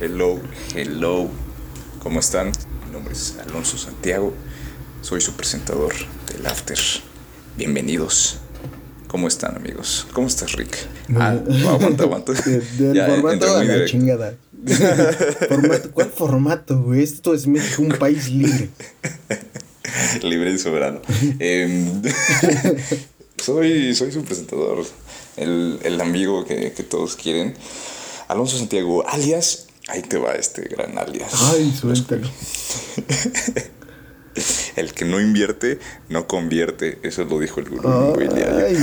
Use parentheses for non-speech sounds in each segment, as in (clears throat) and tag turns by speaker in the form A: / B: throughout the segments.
A: Hello, hello. ¿Cómo están? Mi nombre es Alonso Santiago. Soy su presentador del After. Bienvenidos. ¿Cómo están, amigos? ¿Cómo estás, Rick? Ah, aguanta, aguanta. (laughs)
B: Del formato a la chingada. (laughs) formato, ¿Cuál formato, güey? Esto es México, un país libre. (laughs)
A: libre y soberano. Em, soy, soy su presentador, el, el amigo que, que todos quieren. Alonso Santiago, alias Ahí te va este gran alias.
B: Ay, suéltalo. (laughs)
A: el que no invierte, no convierte. Eso lo dijo el gurú
B: Ay,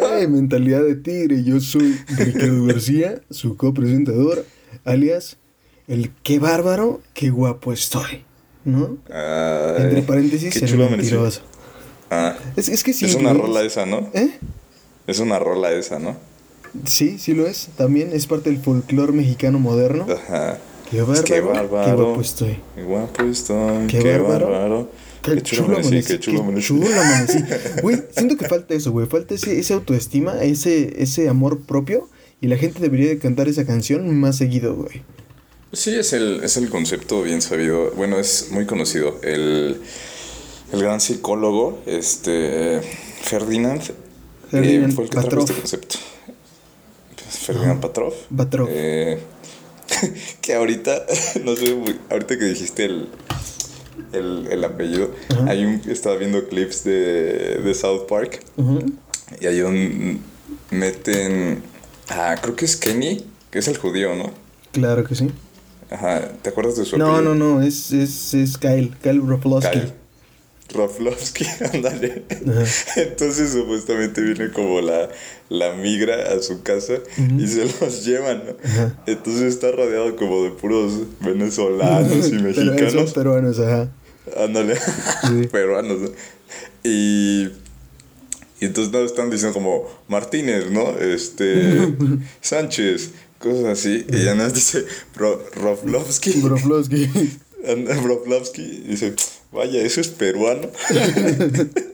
B: güey, (laughs) mentalidad de tigre. Yo soy Ricardo García, su copresentador, alias el qué bárbaro, qué guapo estoy. ¿No? Entre paréntesis,
A: qué chulo mentiroso.
B: Ah, es, es que sí.
A: Es una rola esa, ¿no?
B: ¿Eh?
A: Es una rola esa, ¿no?
B: Sí, sí lo es. También es parte del folclore mexicano moderno.
A: Ajá.
B: Qué bárbaro. Qué, bárbaro, qué guapo estoy.
A: Qué guapo estoy. Qué, bárbaro.
B: Qué, chulo, amanecí, qué chulo amanecí. Qué chulo amanecí. (laughs) Güey, siento que falta eso, güey. Falta ese, ese autoestima, ese, ese amor propio. Y la gente debería de cantar esa canción más seguido, güey.
A: Sí, es el, es el concepto bien sabido. Bueno, es muy conocido. El, el gran psicólogo, este, Ferdinand,
B: Ferdinand
A: eh, fue el que trajo este concepto. Ferdinand Patrov.
B: Patrov.
A: Eh, (laughs) que ahorita, (laughs) no sé, ahorita que dijiste el, el, el apellido, hay un, estaba viendo clips de, de South Park y hay un, meten, ah, creo que es Kenny, que es el judío, ¿no?
B: Claro que sí.
A: Ajá, ¿te acuerdas de su
B: No, no, no, es, es, es Kyle, Kyle Roflowski.
A: Roflovsky, (laughs) ándale. Entonces supuestamente viene como la, la migra a su casa y se los llevan, ¿no? Entonces está rodeado como de puros venezolanos y (laughs) mexicanos. Pero
B: peruanos, ajá.
A: Ándale, (laughs) peruanos, ¿no? Y, y entonces no están diciendo como Martínez, ¿no? Este, Sánchez, cosas así. Y ya nos dice Roflovsky.
B: Roflovsky.
A: Roflovsky dice Vaya, eso es peruano. (laughs)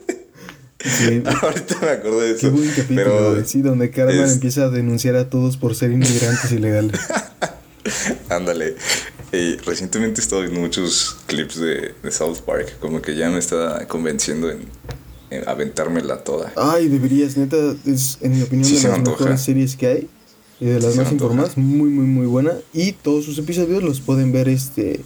A: (laughs) Ahorita me acordé de eso.
B: Qué buen pero sí, donde Carmen empieza a denunciar a todos por ser inmigrantes ilegales. (laughs)
A: Ándale. Recientemente he estado viendo muchos clips de, de, South Park, como que ya me está convenciendo en, aventármela toda.
B: Ay, deberías, neta, es en mi opinión de las mejores series que hay y de las más informadas, muy, muy, muy buena. Y todos sus episodios los pueden ver este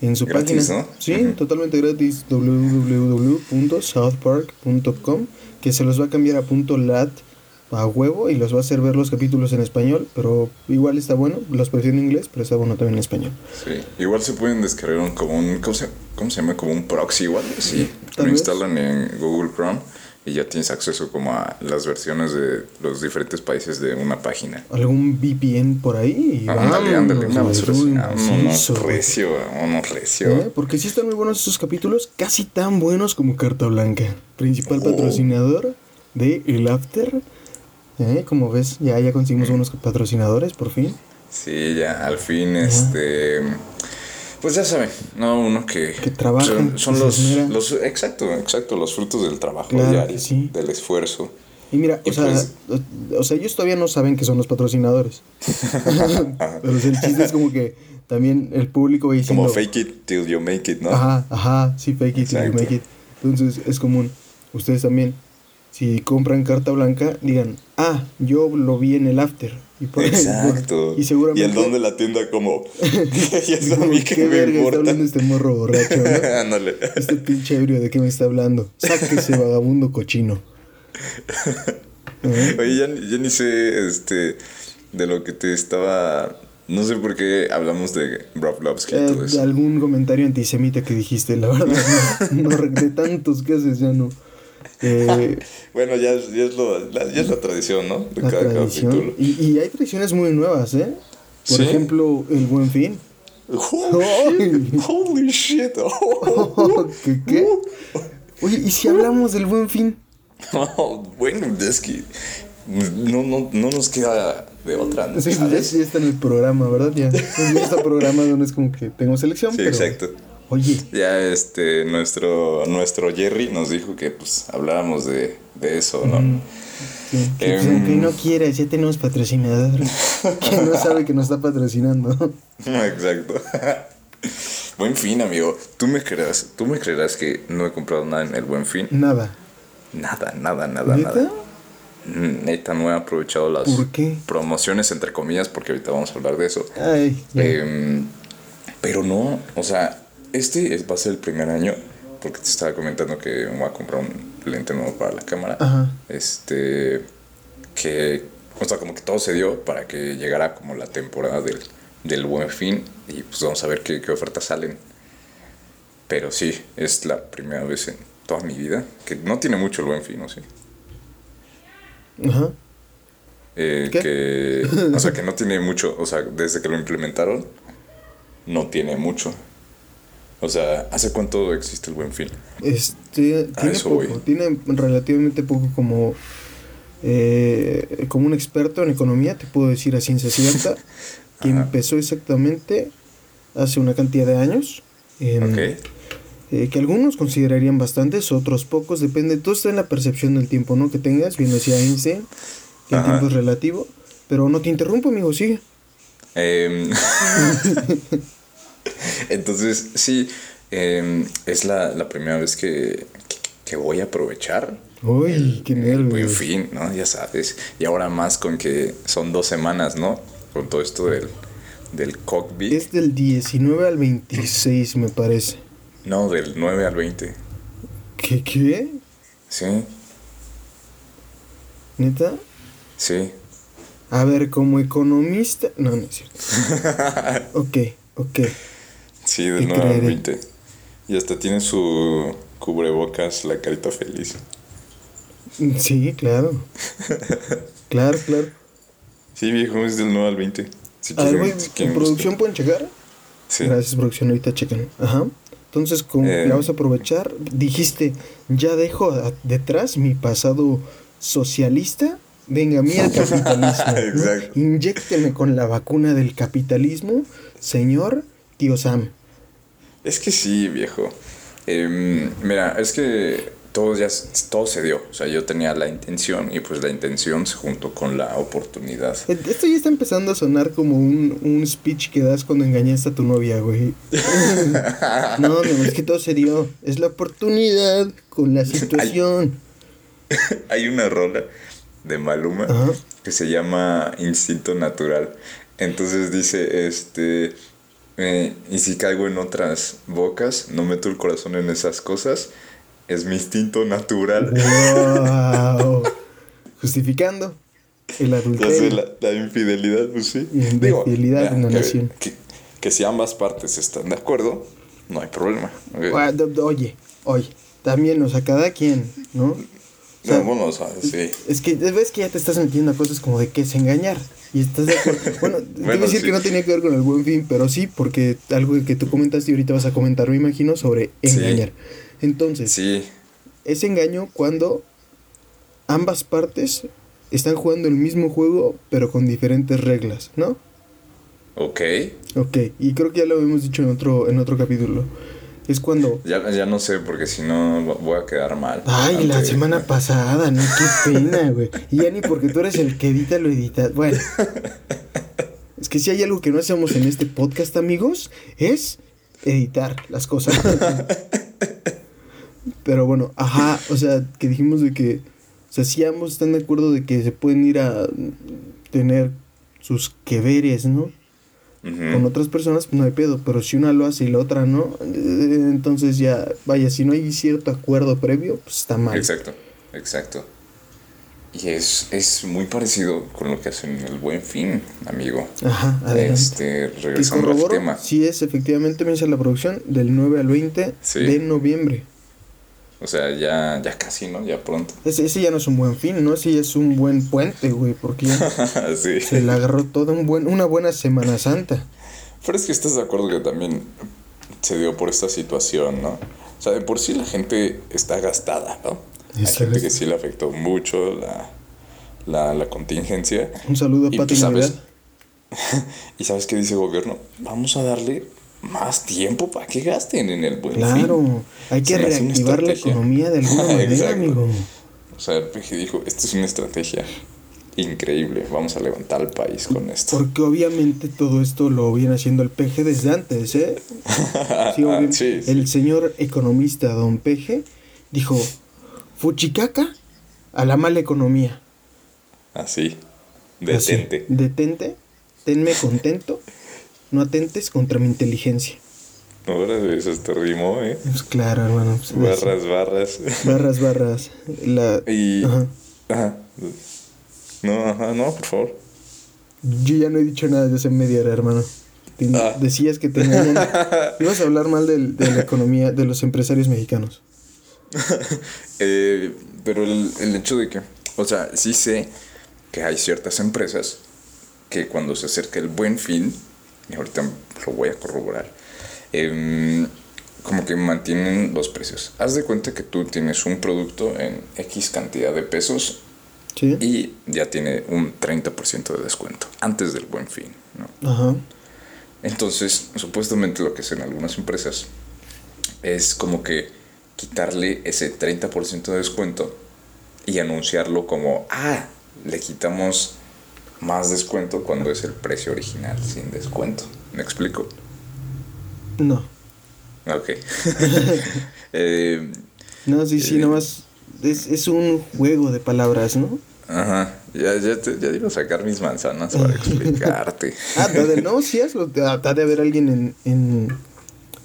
B: en su página. Sí, totalmente gratis, www.southpark.com, que se los va a cambiar a punto .lat a huevo y los va a hacer ver los capítulos en español, pero igual está bueno, los prefiero en inglés, pero está bueno también en español.
A: Sí, igual se pueden descargar como un, ¿cómo se, cómo se llama? Como un proxy igual, sí, lo instalan en Google Chrome y ya tienes acceso como a las versiones de los diferentes países de una página.
B: ¿Algún VPN por ahí?
A: ándale, ándale, una recio, uno recio.
B: ¿Eh? Porque sí están muy buenos esos capítulos, casi tan buenos como Carta Blanca, principal oh. patrocinador de El After. ¿Eh? Como ves, ya, ya conseguimos unos patrocinadores, por fin.
A: Sí, ya, al fin, este... Pues ya saben, no uno que,
B: que trabaja,
A: son, los, los, exacto, exacto, los frutos del trabajo diario, del esfuerzo.
B: Y mira, o, sea, pues o sea, ellos todavía no saben que son los patrocinadores. (laughs) (laughs) Pero el chiste es como que también el público va diciendo...
A: Como fake it till you make it, ¿no?
B: Ajá, ajá, sí, fake it till you make it. Entonces es común. Ustedes también, si compran carta blanca, digan, ah, yo lo vi en el after
A: Exacto. (laughs) y seguramente. Y el don de la tienda, como. (laughs) y
B: eso a mí que ¿Qué me verga importa? está hablando este morro borracho, ¿no? (laughs) Este pinche ebrio, ¿de qué me está hablando? ese vagabundo cochino.
A: Oye, ya, ya, ni sé este, de lo que te estaba. No sé por qué hablamos de Brovlovsky
B: eh, todo eso. Algún comentario antisemita que dijiste, la verdad. No, no de tantos que haces, ya no. Eh, (laughs)
A: bueno, ya, ya, es lo, la, ya es la tradición, ¿no?
B: De cada tradición. Y, y, hay tradiciones muy nuevas, ¿eh? Por ejemplo, el Buen Fin.
A: Holy, (laughs) shit. (laughs)
B: ¿Qué, ¿Qué? Oye, ¿y si hablamos del Buen Fin?
A: bueno, es que no, no, no nos queda de otra. ¿no?
B: Sí, ya, está en el programa, ¿verdad? Ya, ya está programado, no es como que tengo selección.
A: Sí, exacto.
B: Oye.
A: Ya este, nuestro, nuestro Jerry nos dijo que pues habláramos de, de eso, ¿no?
B: Mm, que, que, pues,
A: Em.
B: aunque no quieras, ya tenemos patrocinador. (laughs) que no sabe que nos está patrocinando.
A: Exacto. (laughs) Buen fin, amigo. ¿Tú me creerás, tú me creerás que no he comprado nada en el Buen Fin?
B: Nada.
A: Nada, nada, nada,
B: ¿Neta?
A: nada. Mm, Neta, no he aprovechado las promociones, entre comillas, porque ahorita vamos a hablar de eso.
B: Ay.
A: Em, pero no, o sea, este es- va a ser el primer año, porque te estaba comentando que me voy a comprar un lente nuevo para la cámara.
B: Ajá.
A: Este, que, o sea, como que todo se dio para que llegara como la temporada del, del buen fin y pues vamos a ver qué, qué ofertas salen. Pero sí, es la primera vez en toda mi vida que no tiene mucho el buen fin, ¿o sí?
B: Ajá.
A: Eh, que, o sea, que no tiene mucho, o sea, desde que lo implementaron, no tiene mucho. O sea, ¿hace cuánto existe el buen fin?
B: Este, tiene poco,
A: voy.
B: tiene relativamente poco como, eh, como un experto en economía, te puedo decir a ciencia cierta, (laughs) que empezó exactamente hace una cantidad de años. em,
A: Ok.
B: eh, que algunos considerarían bastantes, otros pocos, depende, todo está en la percepción del tiempo, ¿no? Que tengas, bien decía Einstein, que el
A: Ajá.
B: tiempo es relativo, pero no te interrumpo, amigo, sigue. (laughs) (laughs)
A: Entonces, sí, em, es la, la primera vez que, que, que voy a aprovechar.
B: Uy, qué
A: el
B: nervios.
A: buen fin, ¿no? Ya sabes. Y ahora más con que son dos semanas, ¿no? Con todo esto del, del cockpit.
B: Es del 19 al 26, me parece.
A: No, del 9 al 20.
B: ¿Qué, qué?
A: Sí,
B: ¿Neta?
A: sí.
B: A ver, como economista... No, no es cierto. (laughs) ok, ok.
A: Sí, del 9 al
B: creeré.
A: 20. Y hasta tiene su cubrebocas, la carita feliz.
B: Sí, claro. Claro, claro.
A: Sí, viejo, es del 9 al 20. Si
B: A ver,
A: quieren-
B: güey,
A: si
B: ¿en producción pueden checar?
A: Sí.
B: Gracias, producción. Ahorita checan. Ajá. Entonces, como
A: Eh.
B: la vas a aprovechar, dijiste, ya dejo a- detrás mi pasado socialista. Venga, a mí el capitalismo. ¿no? (laughs)
A: Exacto.
B: Inyécteme con la vacuna del capitalismo, señor tío Sam.
A: Es que sí, viejo. Em, mira, es que todo ya todo se dio. O sea, yo tenía la intención y pues la intención se juntó con la oportunidad.
B: Eh, Esto ya está empezando a sonar como un, un speech que das cuando engañaste a tu novia, güey. (laughs) no, no, es que todo se dio. Es la oportunidad con la situación. (laughs)
A: Hay una rola de Maluma
B: Ajá.
A: que se llama Instinto Natural. Entonces dice, este, eh, y si caigo en otras bocas, no meto el corazón en esas cosas, es mi instinto natural.
B: Wow. Justificando el (laughs)
A: Ya
B: adulterio.
A: la, la infidelidad, pues sí.
B: Infidelidad en la
A: que-
B: nación.
A: Que, que si ambas partes están de acuerdo, no hay problema.
B: Oye, oye, también, o sea, cada quien, ¿no? O sea,
A: No, bueno, o sea, sí.
B: Es que ves que ya te estás metiendo a cosas como de que es engañar. Y estás de acuerdo. (laughs) Bueno,
A: Bueno,
B: decir
A: sí.
B: que no tenía que ver con el buen fin, pero sí, porque algo que tú comentaste y ahorita vas a comentar, me imagino, sobre
A: Sí.
B: engañar. Entonces,
A: Sí,
B: es engaño cuando ambas partes están jugando el mismo juego, pero con diferentes reglas, ¿no?
A: ok.
B: Ok, y creo que ya lo habíamos dicho en otro, en otro capítulo. Es cuando.
A: Ya, ya no sé, porque si no vo- voy a quedar mal.
B: Ay, la semana (laughs) pasada, ¿no? Qué pena, güey. Y ya ni porque tú eres el que edita, lo edita. Bueno. Es que si hay algo que no hacemos en este podcast, amigos, es editar las cosas. Pero bueno, ajá, o sea, que dijimos de que, o sea, si ambos están de acuerdo de que se pueden ir a tener sus que veres, ¿no? Con otras personas, pues no hay pedo, pero si una lo hace y la otra no, eh, entonces ya, vaya, si no hay cierto acuerdo previo, pues está mal.
A: Exacto, exacto. Y es, es muy parecido con lo que hacen en el buen fin, amigo.
B: Ajá, adelante.
A: Este, regresando al tema.
B: sí es, efectivamente, me dice la producción, del 9 al 20
A: Sí.
B: de noviembre.
A: O sea, ya, ya casi, ¿no? Ya pronto.
B: Ese, ese ya no es un buen fin, ¿no? Ese es un buen puente, güey, porque ya (laughs)
A: sí.
B: se le agarró toda un buen, una buena Semana Santa.
A: Pero es que estás de acuerdo que también se dio por esta situación, ¿no? O sea, de por sí la gente está gastada, ¿no? Hay gente que sí le afectó mucho la, la, la contingencia.
B: Un saludo a
A: Y
B: Pati
A: pues, ¿sabes? (laughs) ¿Y sabes qué dice el gobierno? Vamos a darle más tiempo para que gasten en el buen fin.
B: Claro, hay que reactivar la economía de alguna (laughs) manera, amigo.
A: O sea, el PG dijo, esto es una estrategia increíble, vamos a levantar al país con esto.
B: Porque obviamente todo esto lo viene haciendo el PG desde antes, ¿eh? (laughs) Sí, El señor economista don PG dijo, fuchicaca a la mala economía.
A: Así, detente.
B: detente, tenme contento, no atentes contra mi inteligencia.
A: Ahora eso te rimó, ¿eh?
B: Pues claro, hermano. Pues,
A: barras, barras.
B: Barras, barras. La...
A: Y... Ajá. No, ajá, no, por favor.
B: Yo ya no he dicho nada de esa media hora, hermano. Ah. Decías que tenían... (laughs) Ibas a hablar mal de la economía de los empresarios mexicanos. (laughs)
A: eh, pero el, el hecho de que... O sea, sí sé que hay ciertas empresas que cuando se acerca el buen fin, y ahorita lo voy a corroborar, em, como que mantienen los precios. Haz de cuenta que tú tienes un producto en X cantidad de pesos y ya tiene un 30% de descuento antes del buen fin. ¿no? Entonces, supuestamente lo que hacen algunas empresas es como que quitarle ese 30% de descuento y anunciarlo como, ah, le quitamos más descuento cuando es el precio original sin descuento. ¿Me explico?
B: No.
A: Ok. (laughs) (laughs) Eh,
B: no, sí, sí, eh, nomás es, es un juego de palabras, ¿no?
A: Ajá. Ya, ya, te, ya iba a sacar mis manzanas para explicarte. (laughs)
B: ah, no, sí, hazlo. Ha de haber alguien en, en,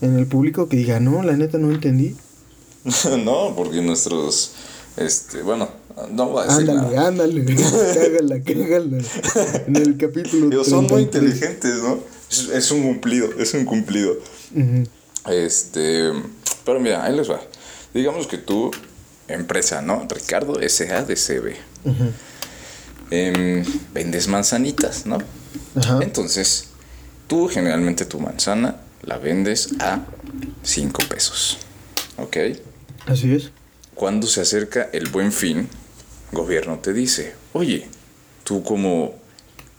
B: en el público que diga, no, la neta no entendí.
A: no, porque nuestros, este, bueno, no voy a
B: decir Ándale, nada. ándale, cágala, (laughs) cágala. En el capítulo
A: Pero son muy inteligentes, ¿no? Es, un cumplido, es un cumplido. Este, pero mira, ahí les va. Digamos que tú, empresa, ¿no? Ricardo SADCB. Em, vendes manzanitas, ¿no? Entonces, tú generalmente tu manzana la vendes a 5 pesos. ¿Ok?
B: Así es.
A: Cuando se acerca el buen fin, gobierno te dice, oye, tú como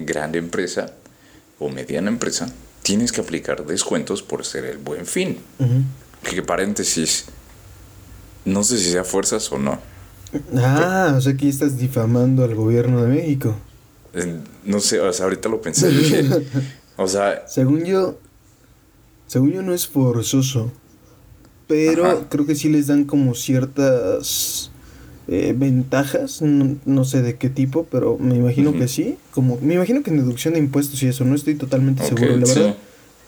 A: gran empresa o mediana empresa, tienes que aplicar descuentos por ser el buen fin. Que paréntesis, no sé si sea fuerzas o no
B: Ah, o sea que estás difamando al gobierno de México.
A: No sé, o sea, ahorita lo pensé. (laughs) o sea.
B: Según yo. Según yo no es forzoso. Pero creo que sí les dan como ciertas eh, ventajas. No, sé de qué tipo, pero me imagino que sí. Como, me imagino que en deducción de impuestos y eso, no estoy totalmente seguro. La verdad.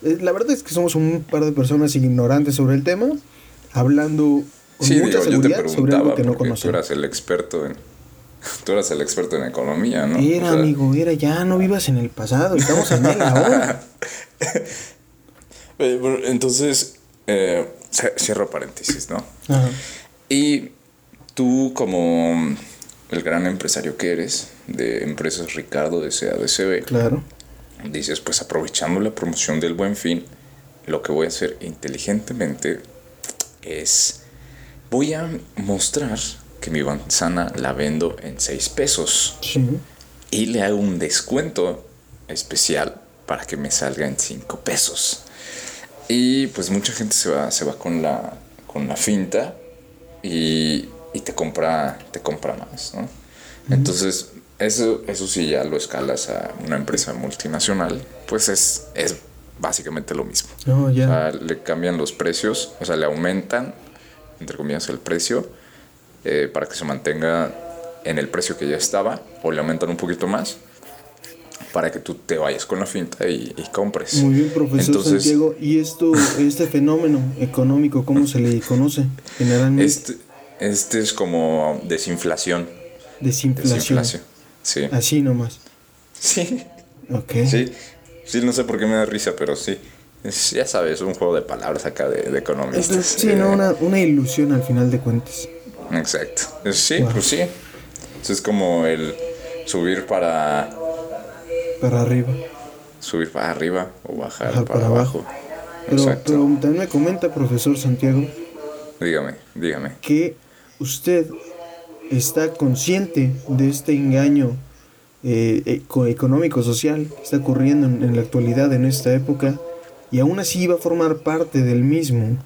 B: Eh, la verdad es que somos un par de personas ignorantes sobre el tema. Hablando
A: sí, mucha yo te preguntaba que no tú eras el experto en (laughs) tú eras el experto en economía, ¿no?
B: Era, amigo, era, ya no vivas en el pasado, estamos en el ahora. (laughs)
A: Entonces, eh, cierro paréntesis, ¿no? Ajá. Y tú como el gran empresario que eres de Empresas Ricardo de CADCB,
B: claro.
A: dices, pues aprovechando la promoción del buen fin, lo que voy a hacer inteligentemente es voy a mostrar que mi manzana la vendo en 6 pesos. Y le hago un descuento especial para que me salga en 5 pesos. Y pues mucha gente se va, se va con, la, con la finta y, y te, compra, te compra más. ¿no? Entonces, eso, eso sí ya lo escalas a una empresa multinacional, pues es, es básicamente lo mismo.
B: Oh, o
A: sea, le cambian los precios, o sea, le aumentan entre comillas, el precio eh, para que se mantenga en el precio que ya estaba o le aumentan un poquito más para que tú te vayas con la finta y, compres.
B: Muy bien, profesor Santiago. ¿Y esto, este fenómeno económico, cómo se le conoce generalmente?
A: Este, este es como desinflación.
B: Desinflación.
A: Sí.
B: Así nomás.
A: Sí.
B: Ok.
A: Sí. Sí, no sé por qué me da risa, pero sí ya sabes, un juego de palabras acá de, de economistas.
B: Sí, no, una, una, ilusión al final de cuentas.
A: Exacto. Sí, pues sí. es como el subir para...
B: Para arriba.
A: Subir para arriba o bajar, para, abajo.
B: Pero, pero, también me comenta, profesor Santiago.
A: Dígame, dígame.
B: Que usted está consciente de este engaño eh, económico-social que está ocurriendo en, en la actualidad, en esta época y aún así iba a formar parte del mismo.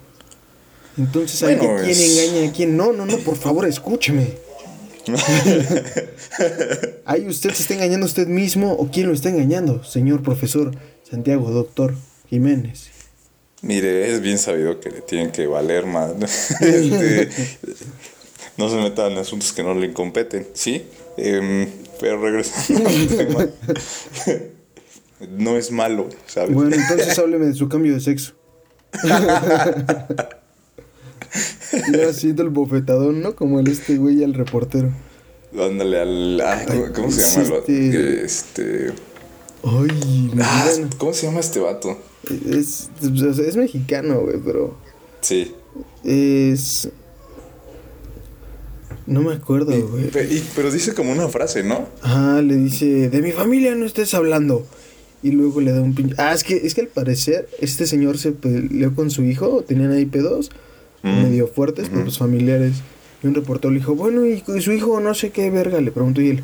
B: Entonces, ¿hay
A: Bueno,
B: quién
A: es-
B: engaña a quién? No, no, no, por favor, escúcheme. (laughs) ¿Hay usted se está engañando a usted mismo o quién lo está engañando, señor profesor Santiago, doctor Jiménez?
A: Mire, es bien sabido que le tienen que valer más. (laughs) Este, no se metan en asuntos que no le competen, ¿sí? Em, pero regresando al (laughs) tema. No es malo, ¿sabes?
B: Bueno, entonces hábleme de su cambio de sexo. (laughs) Ya siento el bofetadón, ¿no? Como el este güey al reportero.
A: Ándale al. ah, ¿cómo, se llama?
B: Este-
A: Este.
B: Ay,
A: Ah. ¿Cómo se llama este vato?
B: Es, sea, es mexicano, güey, pero
A: Sí.
B: es... No me acuerdo, güey.
A: Pero dice como una frase, ¿no?
B: Ah, le dice, de mi familia no estés hablando. Y luego le da un pinche... Ah, es que, es que al parecer este señor se peleó con su hijo, tenían ahí pedos,
A: Mm.
B: medio fuertes, pero pues familiares. Y un reportero le dijo, bueno, ¿y su hijo no sé qué verga? Le preguntó y él,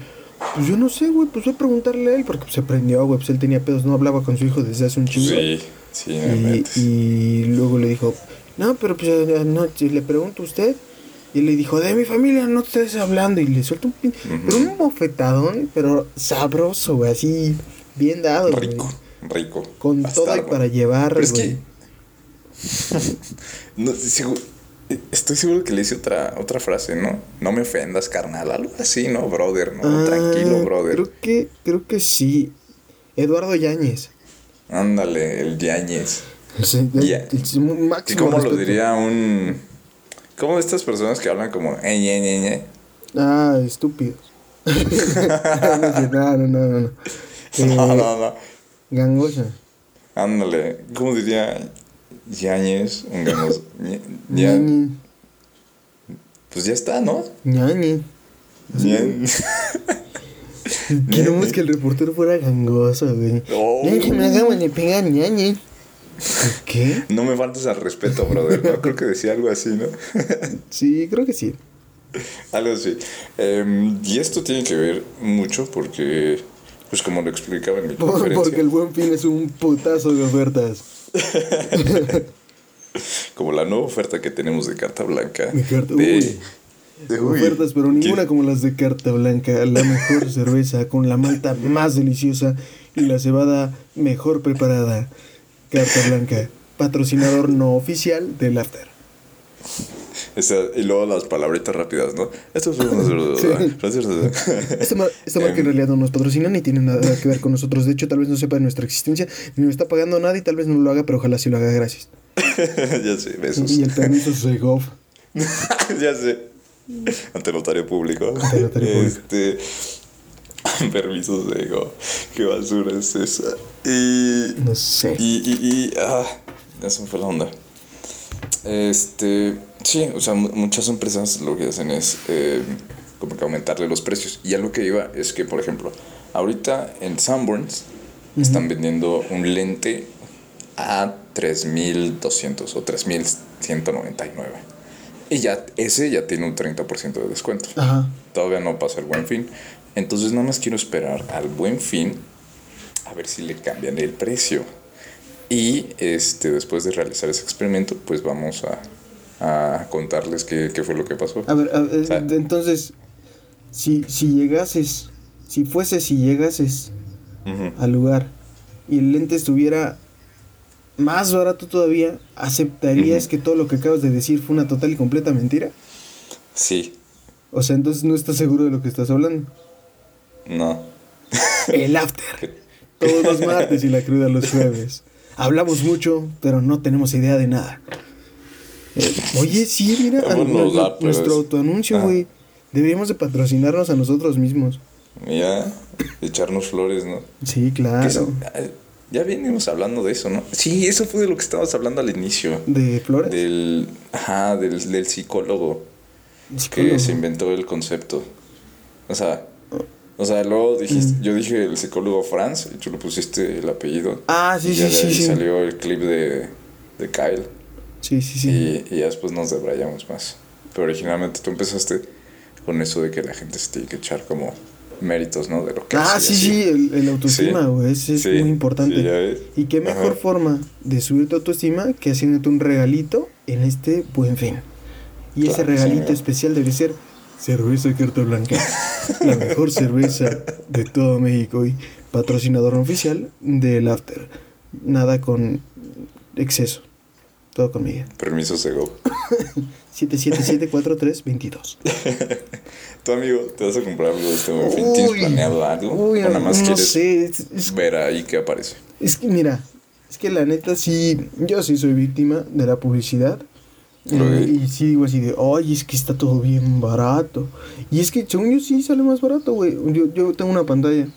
B: pues yo no sé, güey, pues voy a preguntarle a él, porque pues, se prendió, güey, pues él tenía pedos, no hablaba con su hijo desde hace un chingo.
A: Sí, sí,
B: Y, y luego le dijo, no, pero pues eh, no, si le pregunto a usted. Y le dijo, de mi familia no te estés hablando. Y le suelta un pin... Pero un bofetadón, pero sabroso, güey, así bien dado, güey.
A: Rico, rico.
B: Con todo y para llevar,
A: Pero es
B: güey.
A: que. (laughs) no, segu- estoy seguro que le hice otra, otra frase, ¿no? No me ofendas, carnal. Algo así, ¿no, brother? No,
B: Ah,
A: tranquilo, brother.
B: Creo que, creo que sí. Eduardo Yáñez.
A: Ándale, el Yañez.
B: O sea, el- el
A: ¿Y
B: máximo
A: cómo lo diría un. ¿Cómo estas personas que hablan como. "Eh, ñe, ñe, ñe"?
B: Ah, estúpidos. (laughs) no, no, no, no. no. Eh, (laughs)
A: No, no, no.
B: Gangosa.
A: Ándale. ¿Cómo diría Yañez? Un gamos- ñe- ña-
B: Ñañi.
A: Pues ya está, ¿no?
B: Ñañi.
A: Ñe- (laughs)
B: Queremos que el reportero fuera gangoso, güey.
A: Oh.
B: Que me acaban de pegar ñañi. ¿Qué?
A: No me faltes al respeto, brother. No creo que decía algo así, ¿no? (laughs)
B: Sí, creo que sí.
A: algo así. Em, y esto tiene que ver mucho porque, pues como lo explicaba en mi (laughs)
B: Por-
A: conferencia,
B: porque el buen fin es un putazo de ofertas. (laughs)
A: como la nueva oferta que tenemos de carta blanca.
B: De carta-
A: de-
B: uy.
A: de- uy,
B: Ofertas, pero ninguna
A: ¿qué-
B: como las de Carta Blanca. La mejor cerveza con la malta más deliciosa y la cebada mejor preparada. Carta Blanca, patrocinador no oficial del After.
A: Esa- y luego las palabritas rápidas, ¿no? Esto es
B: Esta, mar- esta marca en
A: Em.
B: realidad no nos patrocina ni tiene nada que ver con nosotros. De hecho, tal vez no sepa de nuestra existencia, ni nos está pagando nada y tal vez no lo haga, pero ojalá sí lo haga. Gracias. (laughs)
A: ya sé, besos.
B: Y el permiso Segov. (laughs)
A: ya sé. Ante notario público.
B: Ante notario público.
A: Este. (laughs) Permisos de ego. Qué basura es esa. Y.
B: No sé.
A: Y. Y. y ah, ya se me fue la onda. Este. Sí, o sea, mu- muchas empresas lo que hacen es. eh, como que aumentarle los precios. Y algo que iba es que, por ejemplo, ahorita en Sanborns están vendiendo un lente a 3200 o 3199. Y ya, ese ya tiene un 30% de descuento.
B: Ajá.
A: Todavía no pasa el buen fin. Entonces nada más quiero esperar al buen fin a ver si le cambian el precio. Y este, después de realizar ese experimento, pues vamos a, a contarles qué, qué fue lo que pasó.
B: A ver, a ver,
A: O sea-
B: entonces, si, si llegases, si fuese, si llegases al lugar y el lente estuviera más barato todavía, ¿aceptarías que todo lo que acabas de decir fue una total y completa mentira?
A: Sí,
B: O sea, entonces no estás seguro de lo que estás hablando.
A: No.
B: El after. Todos los martes y la cruda los jueves. Hablamos mucho, pero no tenemos idea de nada. Eh, oye, sí, mira,
A: da, pero
B: nuestro
A: es-
B: autoanuncio,
A: Ah.
B: güey. Deberíamos de patrocinarnos a nosotros mismos.
A: Mira, echarnos flores, ¿no?
B: Sí, claro.
A: eso- ya venimos hablando de eso, ¿no? Sí, eso fue de lo que estábamos hablando al inicio.
B: De flores.
A: Del, ajá, del, del psicólogo.
B: Psicólogo.
A: que se inventó el concepto. O sea, o sea, luego dijiste,
B: Mm.
A: yo dije el psicólogo Franz y tú le pusiste el apellido.
B: Ah, sí,
A: y ya
B: sí,
A: de
B: sí,
A: ahí
B: sí.
A: salió el clip de, de Kyle.
B: Sí, sí, sí.
A: Y, y ya después nos debrayamos más. Pero originalmente tú empezaste con eso de que la gente se tiene que echar como méritos, ¿no? De lo que
B: Ah, sí, sí, el, el autoestima, güey, es, es muy importante. y qué mejor forma de subir tu autoestima que haciéndote un regalito en este buen fin. Y ese regalito especial debe ser cerveza carta blanca, la mejor cerveza de todo México y patrocinador oficial del After. Nada con exceso. Todo conmigo.
A: Permiso Sego. (laughs)
B: 7774322.
A: tu (laughs) amigo, ¿te vas a comprar algo de este fin? ¿Tienes planeado algo? Uy, o nada más no sé, ver ahí qué aparece.
B: Es que mira, es que la neta sí, yo sí soy víctima de la publicidad. Eh, y sí digo así de, ay, es que está todo bien barato. Y es que según yo sí sale más barato, güey. Yo, yo tengo una pantalla.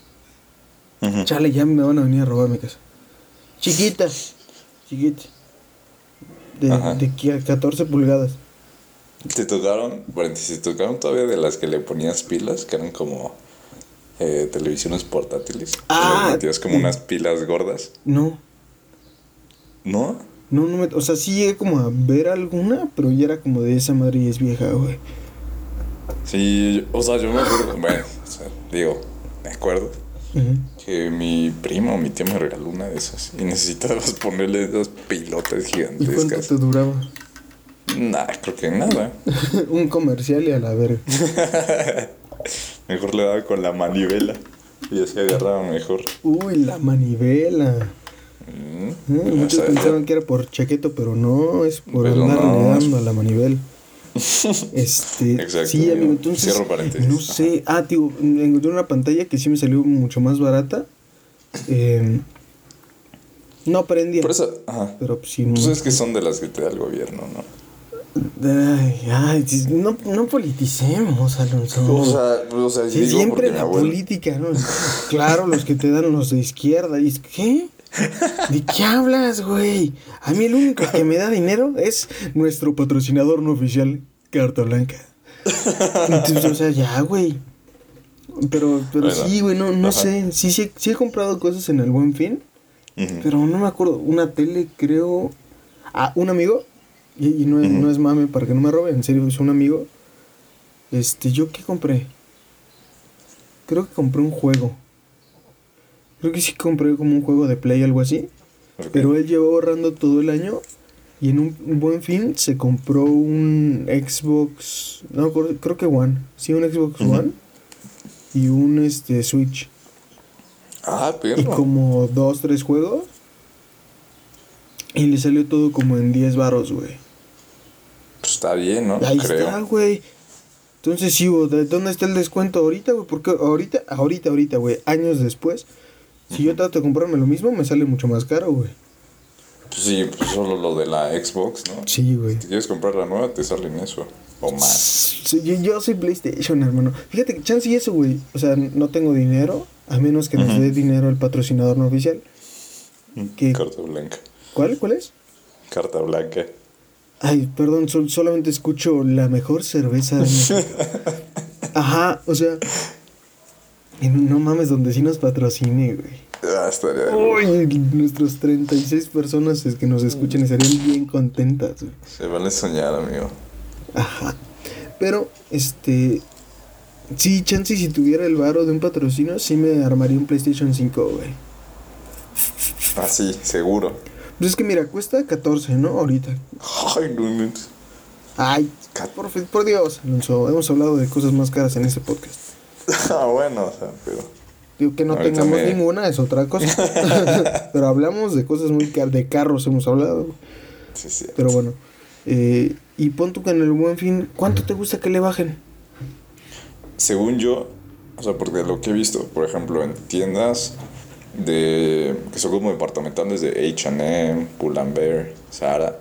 B: Chale, ya me van a venir a robar mi casa. Chiquita, chiquita. De, de 14 pulgadas.
A: ¿Te tocaron, bueno, te tocaron todavía de las que le ponías pilas, que eran como eh, televisiones portátiles? Ah. metías como unas pilas gordas.
B: No.
A: ¿No?
B: No, no me, o sea, sí llegué como a ver alguna, pero ya era como de esa madre y es vieja, güey.
A: Sí, o sea, yo me acuerdo, bueno, o sea, digo, me acuerdo que mi primo o mi tía me regaló una de esas y necesitabas (laughs) ponerle esas pilotas gigantescas.
B: ¿Y cuánto te duraba?
A: Nah, creo que nada. (laughs)
B: Un comercial y a la verga. (laughs)
A: mejor le daba con la manivela y así agarraba mejor.
B: Uy, la manivela. Mm, eh, muchos pensaban que era por chaqueto, pero no, es por andar dando a la manivela. (laughs) este, Exacto, sí, amigo, entonces, Cierro paréntesis. no sé, ah, tío, encontré una pantalla que sí me salió mucho más barata. Eh, no prendía.
A: Por eso, ajá.
B: Pero sí,
A: pues es que son de las que te da el gobierno, ¿no?
B: Ay, ay, no, no politicemos, Alonso.
A: O sea, o sea
B: siempre la política, ¿no? Claro, los que te dan los de izquierda. ¿Y es qué? ¿De qué hablas, güey? A mí el único que me da dinero es nuestro patrocinador no oficial, Carta Blanca. Entonces, o sea, ya, güey. Pero, pero sí, güey, no, no sé. Sí, sí, sí he comprado cosas en el buen fin. Pero no me acuerdo. Una tele, creo. Ah, un amigo. Y, no, es, no es mame para que no me robe. En serio, es un amigo. Este, ¿yo qué compré? Creo que compré un juego. Creo que sí compré como un juego de play, algo así. Pero él llevó ahorrando todo el año y en un buen fin se compró un Xbox, no, creo que One. Sí, un Xbox One y un este Switch.
A: Ah, pero.
B: Y como dos, tres juegos. Y le salió todo como en 10 baros, güey.
A: Pues está bien, ¿no?
B: Ahí está, güey. Entonces sí, ¿de dónde está el descuento ahorita, güey? Porque ahorita, ahorita, ahorita, güey, años después, si yo trato de comprarme lo mismo, me sale mucho más caro, güey.
A: Pues sí, pues solo lo de la Xbox, ¿no?
B: Sí, güey.
A: Si quieres comprar la nueva, te sale en eso. O más.
B: yo, soy PlayStation, hermano. Fíjate que chance y eso, güey. O sea, no tengo dinero, a menos que nos dé dinero el patrocinador no oficial.
A: Mm, Carta blanca.
B: ¿Cuál? ¿Cuál es?
A: Carta blanca.
B: Ay, perdón, solamente escucho la mejor cerveza de (laughs) Ajá, o sea, no mames, donde sí nos patrocine, güey.
A: Ah, estaría
B: Uy, nuestros 36 personas que nos escuchen estarían bien contentas, güey.
A: Se vale soñar, amigo.
B: Ajá. Pero, este. Sí, chance si tuviera el varo de un patrocinio, sí me armaría un PlayStation 5, güey.
A: Ah, sí, seguro.
B: Pues es que mira, cuesta 14, ¿no? Ahorita.
A: Ay, no,
B: Ay, por, por Dios, Alonso, hemos hablado de cosas más caras en este podcast. (laughs)
A: ah, bueno, o sea, pero.
B: Digo que no tengamos ninguna es otra cosa. (laughs) (laughs) pero hablamos de cosas muy caras, de carros hemos hablado.
A: Sí, sí.
B: Pero bueno. Eh, y pon tú que en el buen fin, ¿cuánto te gusta que le bajen?
A: Según yo, o sea, porque lo que he visto, por ejemplo, en tiendas de que son como departamentales de H&M, Pull&Bear, Zara,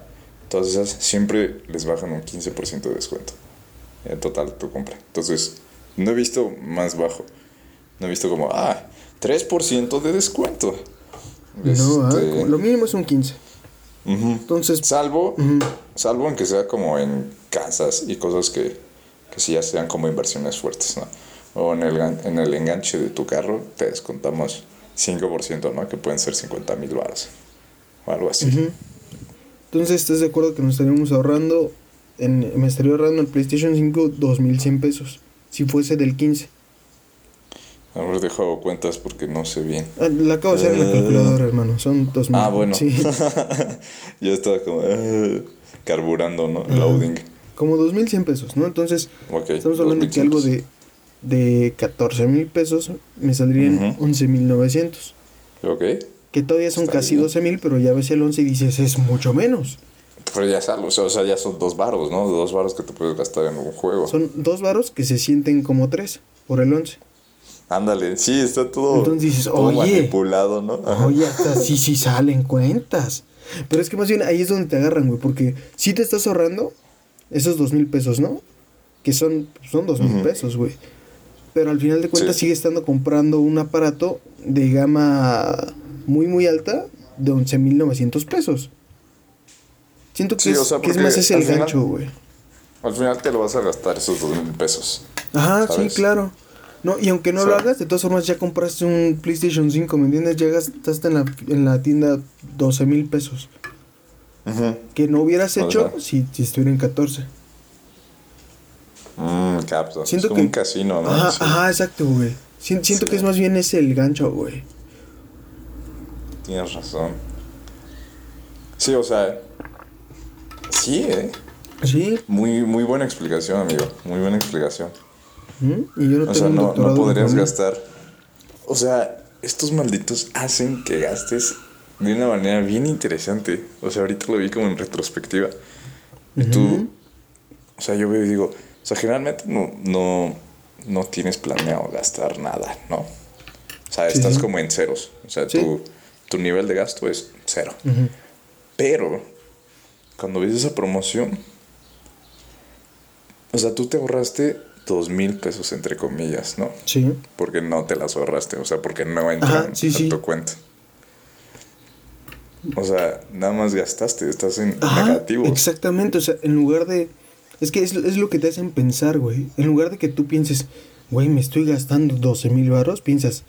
A: todas esas siempre les bajan un 15% de descuento en total tu compra. Entonces, no he visto más bajo. No he visto como, ah, 3% de descuento.
B: No, ah, este, lo mínimo es un 15. Entonces.
A: Salvo, salvo en que sea como en casas y cosas que, que sí ya sean como inversiones fuertes, ¿no? O en el, en el enganche de tu carro te descontamos 5%, ¿no? Que pueden ser 50 mil baros. O algo así.
B: Entonces, ¿estás de acuerdo que nos estaríamos ahorrando, en, me estaría ahorrando el PlayStation 5 2.100 pesos? Si fuese del 15.
A: A ver, dejo cuentas porque no sé bien.
B: Ah, La acabo de hacer en la
A: Eh.
B: calculadora, hermano. Son dos mil.
A: Ah, bueno.
B: Sí. (laughs)
A: ya estaba como eh, carburando, ¿no? Loading.
B: Como 2.100 pesos, ¿no? Entonces,
A: Ok.
B: estamos hablando de que algo
A: 2100.
B: de, de 14 mil pesos me saldrían
A: Ujú.
B: 11.900.
A: Ok.
B: Que todavía son
A: Está
B: casi
A: bien.
B: 12 mil, pero ya ves el 11 y dices, es mucho menos.
A: Pero ya es algo, o sea, ya son dos baros, ¿no? Dos baros que te puedes gastar en un juego.
B: Son dos varos que se sienten como tres por el 11.
A: Ándale, sí, está todo,
B: Entonces dices,
A: todo
B: oye.
A: manipulado, ¿no?
B: Oye, hasta sí, sí salen cuentas. Pero es que más bien ahí es donde te agarran, güey, porque si te estás ahorrando esos dos mil pesos, ¿no? Que son, son dos mil pesos, güey. Pero al final de cuentas
A: Sí.
B: sigue estando comprando un aparato de gama muy, muy alta de 11.900 pesos. Siento que,
A: Sí,
B: es,
A: o sea,
B: que es
A: porque
B: más ese el
A: final-
B: gancho, güey.
A: Al final te lo vas a gastar esos dos mil pesos.
B: Ajá,
A: ¿sabes?
B: sí, claro. No, y aunque no
A: O
B: lo hagas, de todas formas ya compraste un PlayStation 5, ¿me entiendes? Ya gastaste en la, en la tienda 12 mil pesos.
A: Ujú.
B: Que no hubieras
A: O
B: hecho
A: sea.
B: si, si estuviera en 14.
A: Mmm, capto.
B: Siento
A: es como
B: que-
A: un casino, ¿no?
B: Ajá,
A: Sí.
B: ajá, exacto, güey. Sien- Siento
A: Sí.
B: que es más bien ese el gancho, güey.
A: Tienes razón. Sí, o sea. Sí, eh.
B: Sí,
A: Muy, muy buena explicación, amigo. Muy buena explicación.
B: ¿Mm? y yo no
A: O
B: tengo
A: sea, no, no podrías gastar. O sea, estos malditos hacen que gastes de una manera bien interesante. O sea, ahorita lo vi como en retrospectiva. Y tú, o sea, yo veo y digo, o sea, generalmente no, no, no tienes planeado gastar nada, ¿no? O sea,
B: Sí,
A: estás
B: sí.
A: como en ceros. O sea,
B: Sí.
A: tu, tu nivel de gasto es cero. Pero, cuando ves esa promoción, o sea, tú te ahorraste dos mil pesos, entre comillas, ¿no?
B: Sí.
A: Porque no te las ahorraste, o sea, porque no entran
B: sí,
A: a
B: sí.
A: tu cuenta. O sea, nada más gastaste, estás en
B: Ajá,
A: negativo.
B: exactamente, o sea, en lugar de... Es que es, es lo que te hacen pensar, güey. En lugar de que tú pienses, güey, me estoy gastando 12 mil baros, piensas,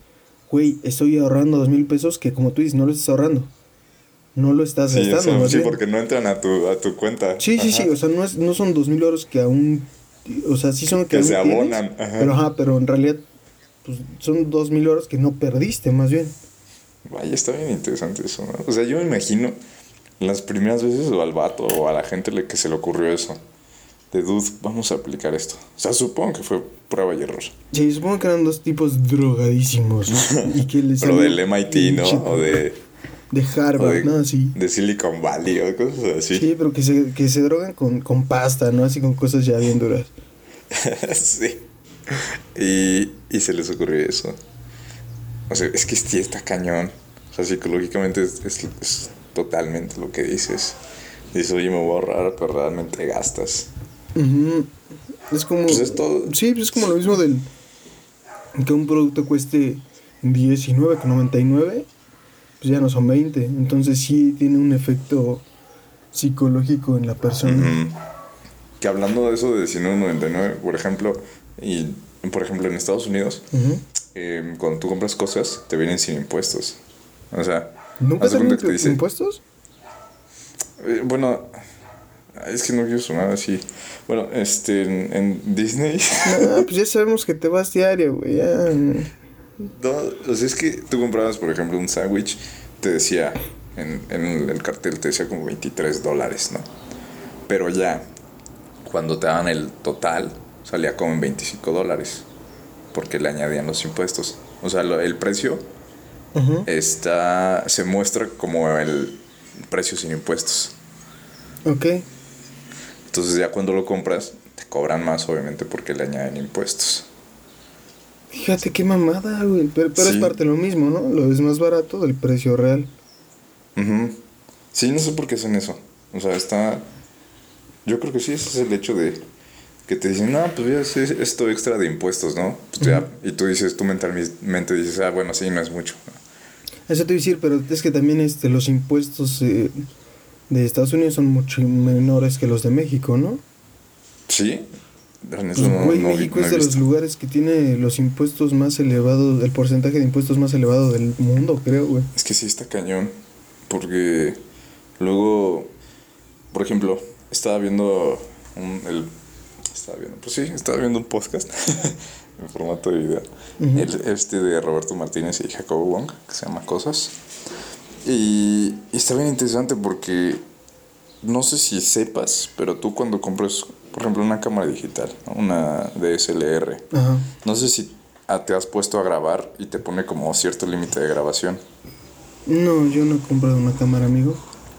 B: güey, estoy ahorrando dos mil pesos que como tú dices, no lo estás ahorrando. No lo estás
A: Sí, o
B: gastando.
A: sea, sí,
B: bien.
A: porque no entran a tu, a tu cuenta.
B: Sí, sí, sí, o sea, no, es, no son dos mil euros que aún, o sea, sí son que,
A: Que
B: aún
A: se
B: tienes,
A: abonan, ajá.
B: pero ajá, pero en realidad, pues son dos mil euros que no perdiste, más bien.
A: Vaya, está bien interesante eso, ¿no? O sea, yo me imagino las primeras veces o al vato o a la gente le que se le ocurrió eso. De dude, vamos a aplicar esto. O sea, supongo que fue prueba y error.
B: Sí, supongo que eran dos tipos drogadísimos (laughs) y que les
A: Pero del MIT, ¿no? O de,
B: de Harvard,
A: de,
B: ¿no? Sí.
A: de Silicon Valley o cosas así.
B: Sí, pero que se, que se drogan con, con pasta, ¿no? Así con cosas ya bien duras. (laughs)
A: sí. Y, y se les ocurrió eso. O sea, es que sí está cañón. O sea, psicológicamente es, es, es totalmente lo que dices. Dices, oye, me voy a ahorrar, pero realmente gastas.
B: Es como...
A: Pues es todo.
B: Sí, pues es como lo mismo del... Que un producto cueste 19,99, pues ya no son 20. Entonces sí tiene un efecto psicológico en la persona.
A: Que hablando de eso de 19.99, por ejemplo, y por ejemplo en Estados Unidos, eh, cuando tú compras cosas, te vienen sin impuestos. O sea,
B: ¿Nunca te
A: cuenta que te dice-
B: impuestos?
A: Eh, bueno, es que no quiero sonar así. Bueno, este, en, en Disney.
B: No, pues ya sabemos que te vas diario, güey. Ya. (laughs)
A: no, o sea, es que tú comprabas, por ejemplo, un sándwich, te decía, en, en el cartel te decía como 23 dólares, ¿no? Pero ya, cuando te daban el total, salía como en 25 dólares, porque le añadían los impuestos. O sea, lo- el precio está, se muestra como el precio sin impuestos.
B: Ok.
A: Entonces ya cuando lo compras, te cobran más, obviamente, porque le añaden impuestos.
B: Fíjate qué mamada, güey. Pero, pero es
A: Sí.
B: parte de lo mismo, ¿no? Lo es más barato del precio real.
A: Ujú. Sí, no sé por qué hacen eso. O sea, está... Yo creo que sí, ese es el hecho de que te dicen, no, pues ya es esto extra de impuestos, ¿no? Pues ya, y tú dices, tú mentalmente dices, ah, bueno, sí, no es mucho.
B: Eso te iba a decir, pero es que también este, los impuestos eh, de Estados Unidos son mucho menores que los de México, ¿no?
A: ¿Sí? En
B: Pues,
A: no,
B: güey,
A: no
B: México
A: no
B: es de los lugares que tiene los impuestos más elevados, el porcentaje de impuestos más elevado del mundo, creo, güey.
A: Es que sí está cañón. Porque luego, por ejemplo, estaba viendo un- el, estaba viendo? Pues sí, estaba viendo un podcast (laughs) en formato de video. el, este de Roberto Martínez y Jacobo Wong, que se llama Cosas. Y, y, está bien interesante porque no sé si sepas, pero tú cuando compras, por ejemplo, una cámara digital, una DSLR, no sé si te has puesto a grabar y te pone como cierto límite de grabación.
B: No, yo no he comprado una cámara, amigo.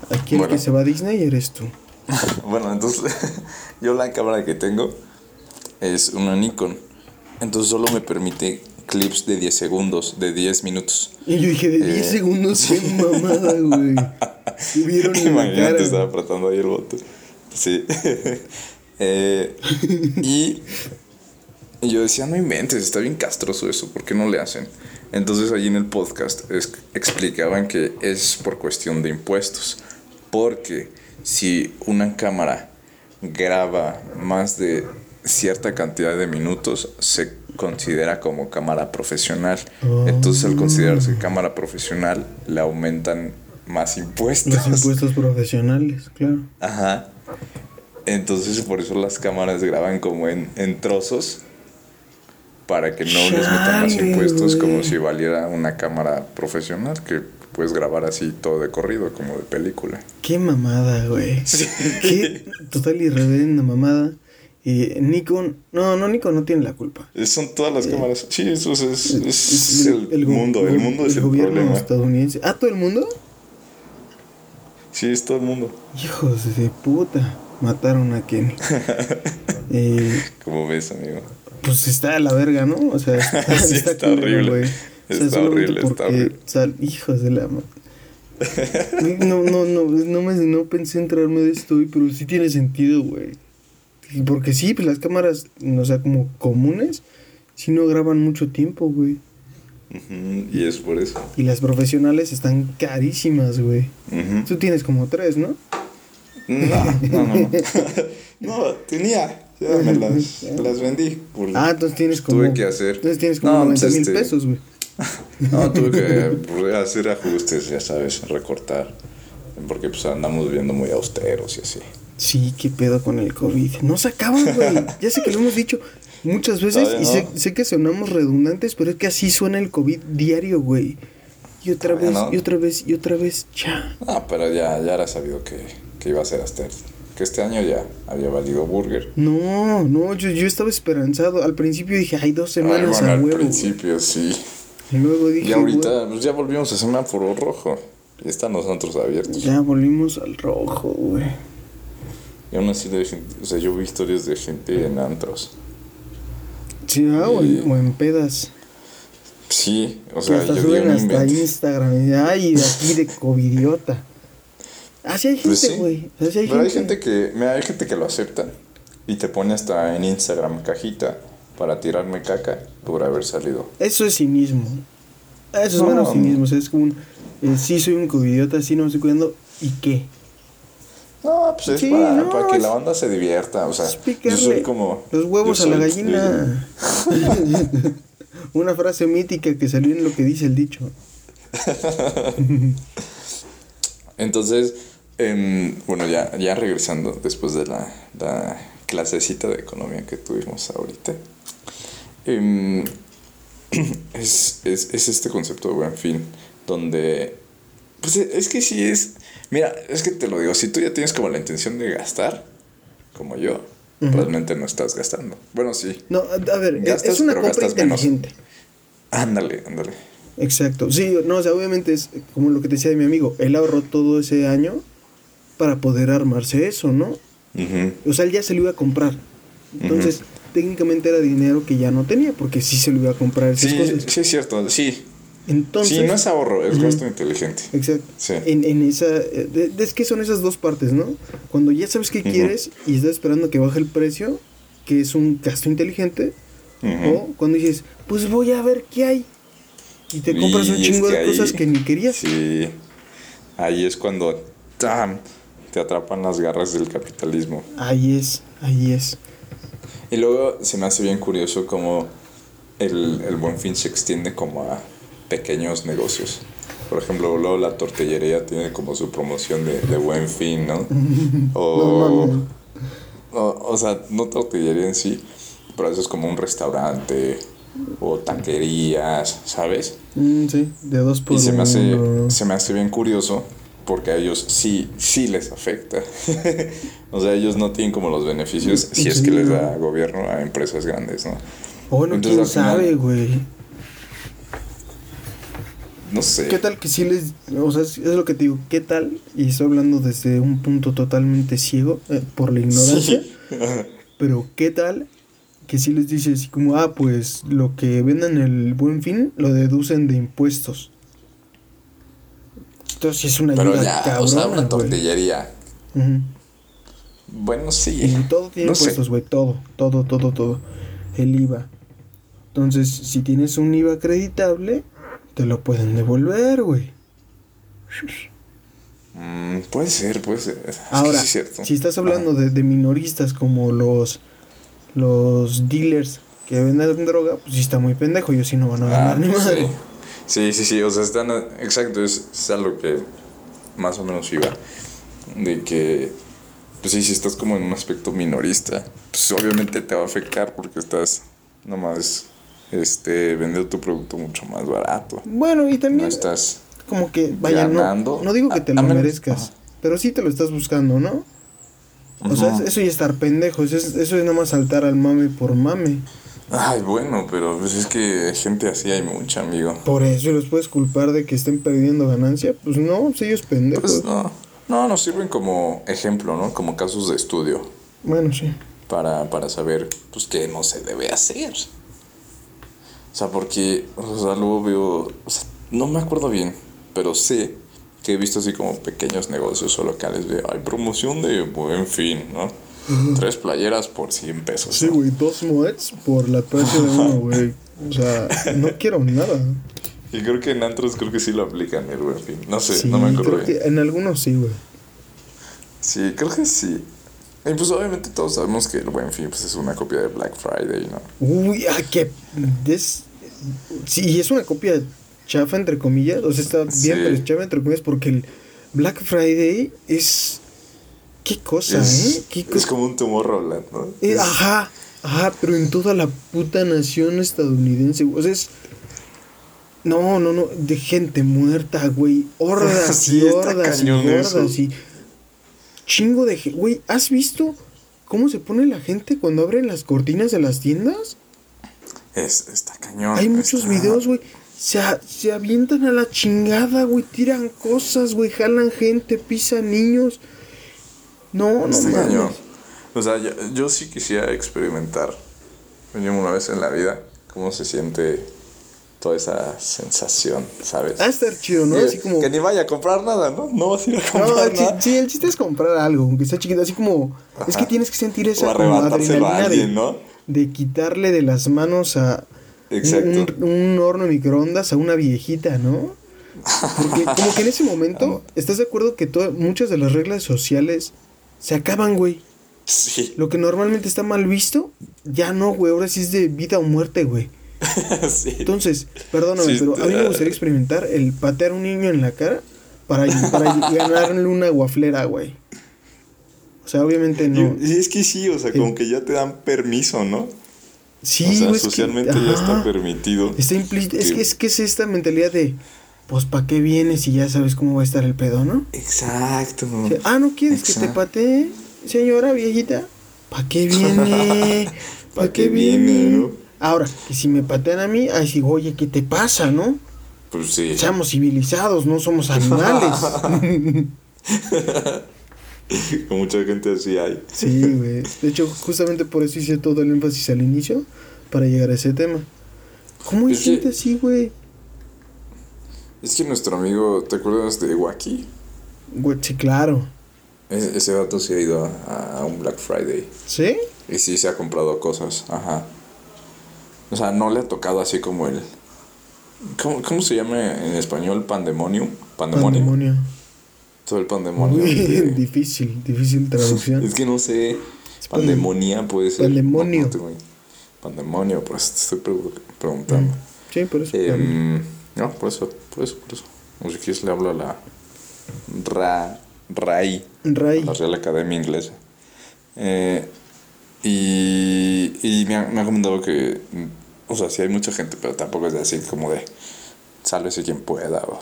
B: Aquí el que se va a Disney eres tú. (laughs)
A: bueno, entonces (laughs) yo la cámara que tengo es una Nikon. Entonces solo me permite clips de 10 segundos, de 10 minutos.
B: Y yo dije, de 10 eh, segundos, (laughs) qué mamada, güey.
A: Vieron Imagínate, estaba apretando ahí el botón. Sí. Eh, y yo decía, no inventes, está bien castroso eso, ¿por qué no le hacen? Entonces allí en el podcast explicaban que es por cuestión de impuestos. Porque si una cámara graba más de cierta cantidad de minutos, se considera como cámara profesional. Entonces al considerarse oh. cámara profesional, le aumentan más impuestos.
B: Los impuestos profesionales, claro.
A: Ajá. Entonces por eso las cámaras graban como en, en trozos para que no les metan más impuestos como si valiera una cámara profesional que puedes grabar así todo de corrido como de película.
B: Qué mamada, güey. Qué total y reverenda mamada. Y Nikon, no, no, Nikon no tiene la culpa.
A: Son todas las eh, cámaras. Sí, eso es, es, el, mundo. El, mundo es el,
B: gobierno problema. estadounidense. ¿Ah, todo el mundo?
A: Sí, es todo el mundo.
B: Hijos de puta. Mataron a Kenny. (laughs)
A: ¿Cómo ves, amigo?
B: pues está a la verga, ¿no? O sea, (laughs) está,
A: sí, está, horrible. Está horrible, está horrible.
B: O sea, hijos de la no, no, no, no, me, no pensé entrarme de esto, pero sí tiene sentido, güey. Porque sí, pues las cámaras, o sea, como comunes, sí no graban mucho tiempo, güey.
A: y es por eso.
B: Y las profesionales están carísimas, güey. Tú tienes como tres, ¿no?
A: No, no, no. (laughs) no, tenía. Ya me las, las vendí.
B: ah, entonces tienes como.
A: Tuve que hacer.
B: Entonces tienes como no, 90 pues, mil este, pesos, güey. (laughs)
A: No, tuve que (laughs) hacer ajustes, ya sabes, recortar. Porque pues andamos viendo muy austeros y así.
B: Sí, qué pedo con el COVID. No se acaba, güey. Ya sé que lo hemos dicho muchas veces y sé, sé, que sonamos redundantes, pero es que así suena el COVID diario, güey. Y otra vez, y otra vez, y otra vez, ya.
A: Ah, pero ya, ya era sabido que, que iba a ser hasta que este año ya había valido burger.
B: No, no, yo, yo estaba esperanzado. Al principio dije, hay dos semanas
A: Ay, bueno, Al principio sí.
B: Y luego dije.
A: Y ahorita, pues ya volvimos a semáforo rojo. Y están los antros abiertos.
B: Ya volvimos al rojo, güey.
A: Y aún así, o sea, yo vi historias de gente en antros.
B: Sí, ah, o, en, pedas.
A: Sí, o sea,
B: hasta yo suben hasta Instagram. Y, ay, de aquí de covidiota. (laughs) Así hay pues gente, güey.
A: Pues Pero hay gente que, mira, hay gente que lo acepta y te pone hasta en Instagram cajita para tirarme caca por haber salido.
B: Eso es cinismo. Eso es menos cinismo. O sea, es como un. Eh, sí, soy un covidiota, sí, no me estoy cuidando. ¿Y qué?
A: No, pues es para, que la banda se divierta. O sea, yo soy como.
B: Los huevos a la gallina. (laughs) Una frase mítica que salió en lo que dice el dicho. (laughs)
A: Entonces Em, bueno, ya, ya regresando después de la, la, clasecita de economía que tuvimos ahorita. Em, (clears throat) es, es, es, este concepto de buen fin, donde... Pues es que sí es... Mira, es que te lo digo, si tú ya tienes como la intención de gastar, como yo, realmente no estás gastando. Bueno, sí.
B: No, a ver, es una compra inteligente.
A: Ándale, ándale.
B: Exacto. Sí, no, o sea, obviamente es como lo que te decía de mi amigo, él ahorró todo ese año para poder armarse eso, ¿no? O sea, él ya se lo iba a comprar. Entonces, técnicamente era dinero que ya no tenía, porque sí se lo iba a comprar esas
A: sí,
B: cosas.
A: Sí, es cierto, sí. Entonces, sí, no es ahorro, es gasto inteligente.
B: Exacto. En, en esa. Es que son esas dos partes, ¿no? Cuando ya sabes qué quieres y estás esperando que baje el precio, que es un gasto inteligente. O cuando dices, pues voy a ver qué hay. Y te compras un chingo de cosas que ni querías.
A: Sí. Ahí es cuando. ¡tam! Te atrapan las garras del capitalismo.
B: Ahí es, ahí es.
A: Y luego se me hace bien curioso cómo el, el buen fin se extiende como a pequeños negocios. Por ejemplo, luego la tortillería tiene como su promoción de, de buen fin, ¿no? (laughs) O, o, sea, no tortillería en sí, pero eso es como un restaurante o taquerías, ¿sabes?
B: Mm, sí, de dos por
A: Y se me, hace, se me hace bien curioso porque a ellos sí, sí les afecta. (laughs) o sea, ellos no tienen como los beneficios si es que les da gobierno a empresas grandes, ¿no?
B: Bueno, quién sabe, güey.
A: No sé.
B: ¿Qué tal que sí les... O sea, es lo que te digo, ¿qué tal? Y estoy hablando desde un punto totalmente ciego eh, por la ignorancia. (laughs) pero ¿qué tal que sí les dice así como, ah, pues lo que vendan el buen fin lo deducen de impuestos? Sí es una
A: Pero ya, o sea, una tortillería. Bueno, sí.
B: Y todo tiene impuestos, güey, todo, todo, todo, todo. El IVA. Entonces, si tienes un IVA acreditable, te lo pueden devolver, güey.
A: Mm, puede ser, puede ser.
B: Ahora, si estás hablando de, de, minoristas como los, los dealers que venden droga, pues sí está muy pendejo. Yo sí no van a ganar ah, ni madre.
A: Sí. Sí, sí, O sea, están. Exacto, es, es algo que más o menos iba. De que. Pues sí, si estás como en un aspecto minorista, pues obviamente te va a afectar porque estás nomás este, vender tu producto mucho más barato.
B: Bueno, y también. No estás. Como que, vaya, no, no digo que te lo merezcas, pero sí te lo estás buscando, ¿no? O sea, eso ya estar pendejo, eso es, eso es nada más saltar al mame por mame.
A: Ay, bueno, pero pues es que gente así hay mucha, amigo.
B: Por eso los puedes culpar de que estén perdiendo ganancia. Pues no, pues ellos pendejos. Pues
A: no. No, nos sirven como ejemplo, ¿no? Como casos de estudio.
B: Bueno, sí.
A: Para, para saber, pues, qué no se debe hacer. O sea, porque, o sea, luego veo, o sea, no me acuerdo bien, pero sé que he visto así como pequeños negocios o locales de, hay promoción de buen fin, ¿no? Tres playeras por 100 pesos.
B: Sí, güey, dos moeds por la precio de uno, (laughs) güey. O sea, no quiero nada.
A: Y creo que en antros creo que sí lo aplican el buen fin. No sé, no me acuerdo
B: bien. en algunos sí, güey.
A: Sí, creo que sí. Y pues obviamente todos sabemos que el Buen Fin pues, es una copia de Black Friday, ¿no?
B: Uy, ah, que... Es, sí, es una copia chafa, entre comillas. O sea, está bien, pero es chafa, entre comillas, porque el Black Friday es... ¿Qué cosa, eh? ¿Qué
A: es como un tumor Roland, ¿no?
B: Eh, ajá, ajá, pero en toda la puta nación estadounidense. O sea, es... No, no, no, de gente muerta, güey. Hordas (laughs) y hordas y hordas y chingo de Güey, ¿has visto cómo se pone la gente cuando abren las cortinas de las tiendas?
A: Es, está cañón.
B: Hay muchos videos, güey. Se, se avientan a la chingada, güey. Tiran cosas, güey. Jalan gente, pisan niños. No, no, cañón.
A: O sea, yo, yo sí quisiera experimentar, una vez en la vida, cómo se siente toda esa sensación, ¿sabes?
B: Ah, estar chido, ¿no? así como...
A: Que ni vaya a comprar nada, ¿no? No vas a ir a comprar nada.
B: Sí, el chiste es comprar algo, aunque sea chiquito, así como... Es que tienes que sentir esa como adrenalina de, ¿no? de quitarle de las manos a un, un, horno microondas a una viejita, ¿no? Porque como que en ese momento, (laughs) ¿estás de acuerdo que muchas de las reglas sociales se acaban, güey?
A: Sí.
B: Lo que normalmente está mal visto, ya no, güey, ahora sí es de vida o muerte, güey. (laughs) Entonces, perdóname, pero a mí me gustaría experimentar el patear a un niño en la cara para, para (laughs) ganarle una guaflera, güey. O sea, obviamente no.
A: Y es que sí, o sea, como que ya te dan permiso, ¿no? Sí, o sea, socialmente ya está permitido.
B: Está implícito. Es, que, es que es esta mentalidad de, pues, ¿para qué vienes si ya sabes cómo va a estar el pedo, no?
A: Exacto.
B: ah, ¿no quieres que te patee, señora viejita? ¿Para (laughs) qué viene? ¿Para qué, viene? ¿no? Ahora, que si me patean a mí, ahí digo, oye, ¿qué te pasa, no?
A: Pues sí.
B: Seamos civilizados, no somos animales. (laughs)
A: Con mucha gente así hay.
B: Sí, güey. De hecho, justamente por eso hice todo el énfasis al inicio, para llegar a ese tema. ¿Cómo hay gente así, güey?
A: Es que nuestro amigo, ¿te acuerdas de Wacky?
B: Sí, claro.
A: ese dato se ha ido a, a un Black Friday.
B: ¿Sí?
A: Y sí se ha comprado cosas, ajá. O sea, no le ha tocado así como el... ¿Cómo, cómo se llama en español? Pandemonium. Pandemonio. Todo el pandemonio. (laughs)
B: difícil, difícil traducción. (laughs)
A: es que no sé. Pandemonia puede ser.
B: Pandemonio.
A: pandemonio, pues te estoy preguntando.
B: Sí, por eso.
A: Em, no, por eso, por eso, por eso. O si quieres le hablo a la Ra, RAI.
B: RAI.
A: la Real Academia Inglesa. Eh, Y, y me, ha, me ha comentado que, o sea, sí hay mucha gente, pero tampoco es así como de, sálvese quien pueda, o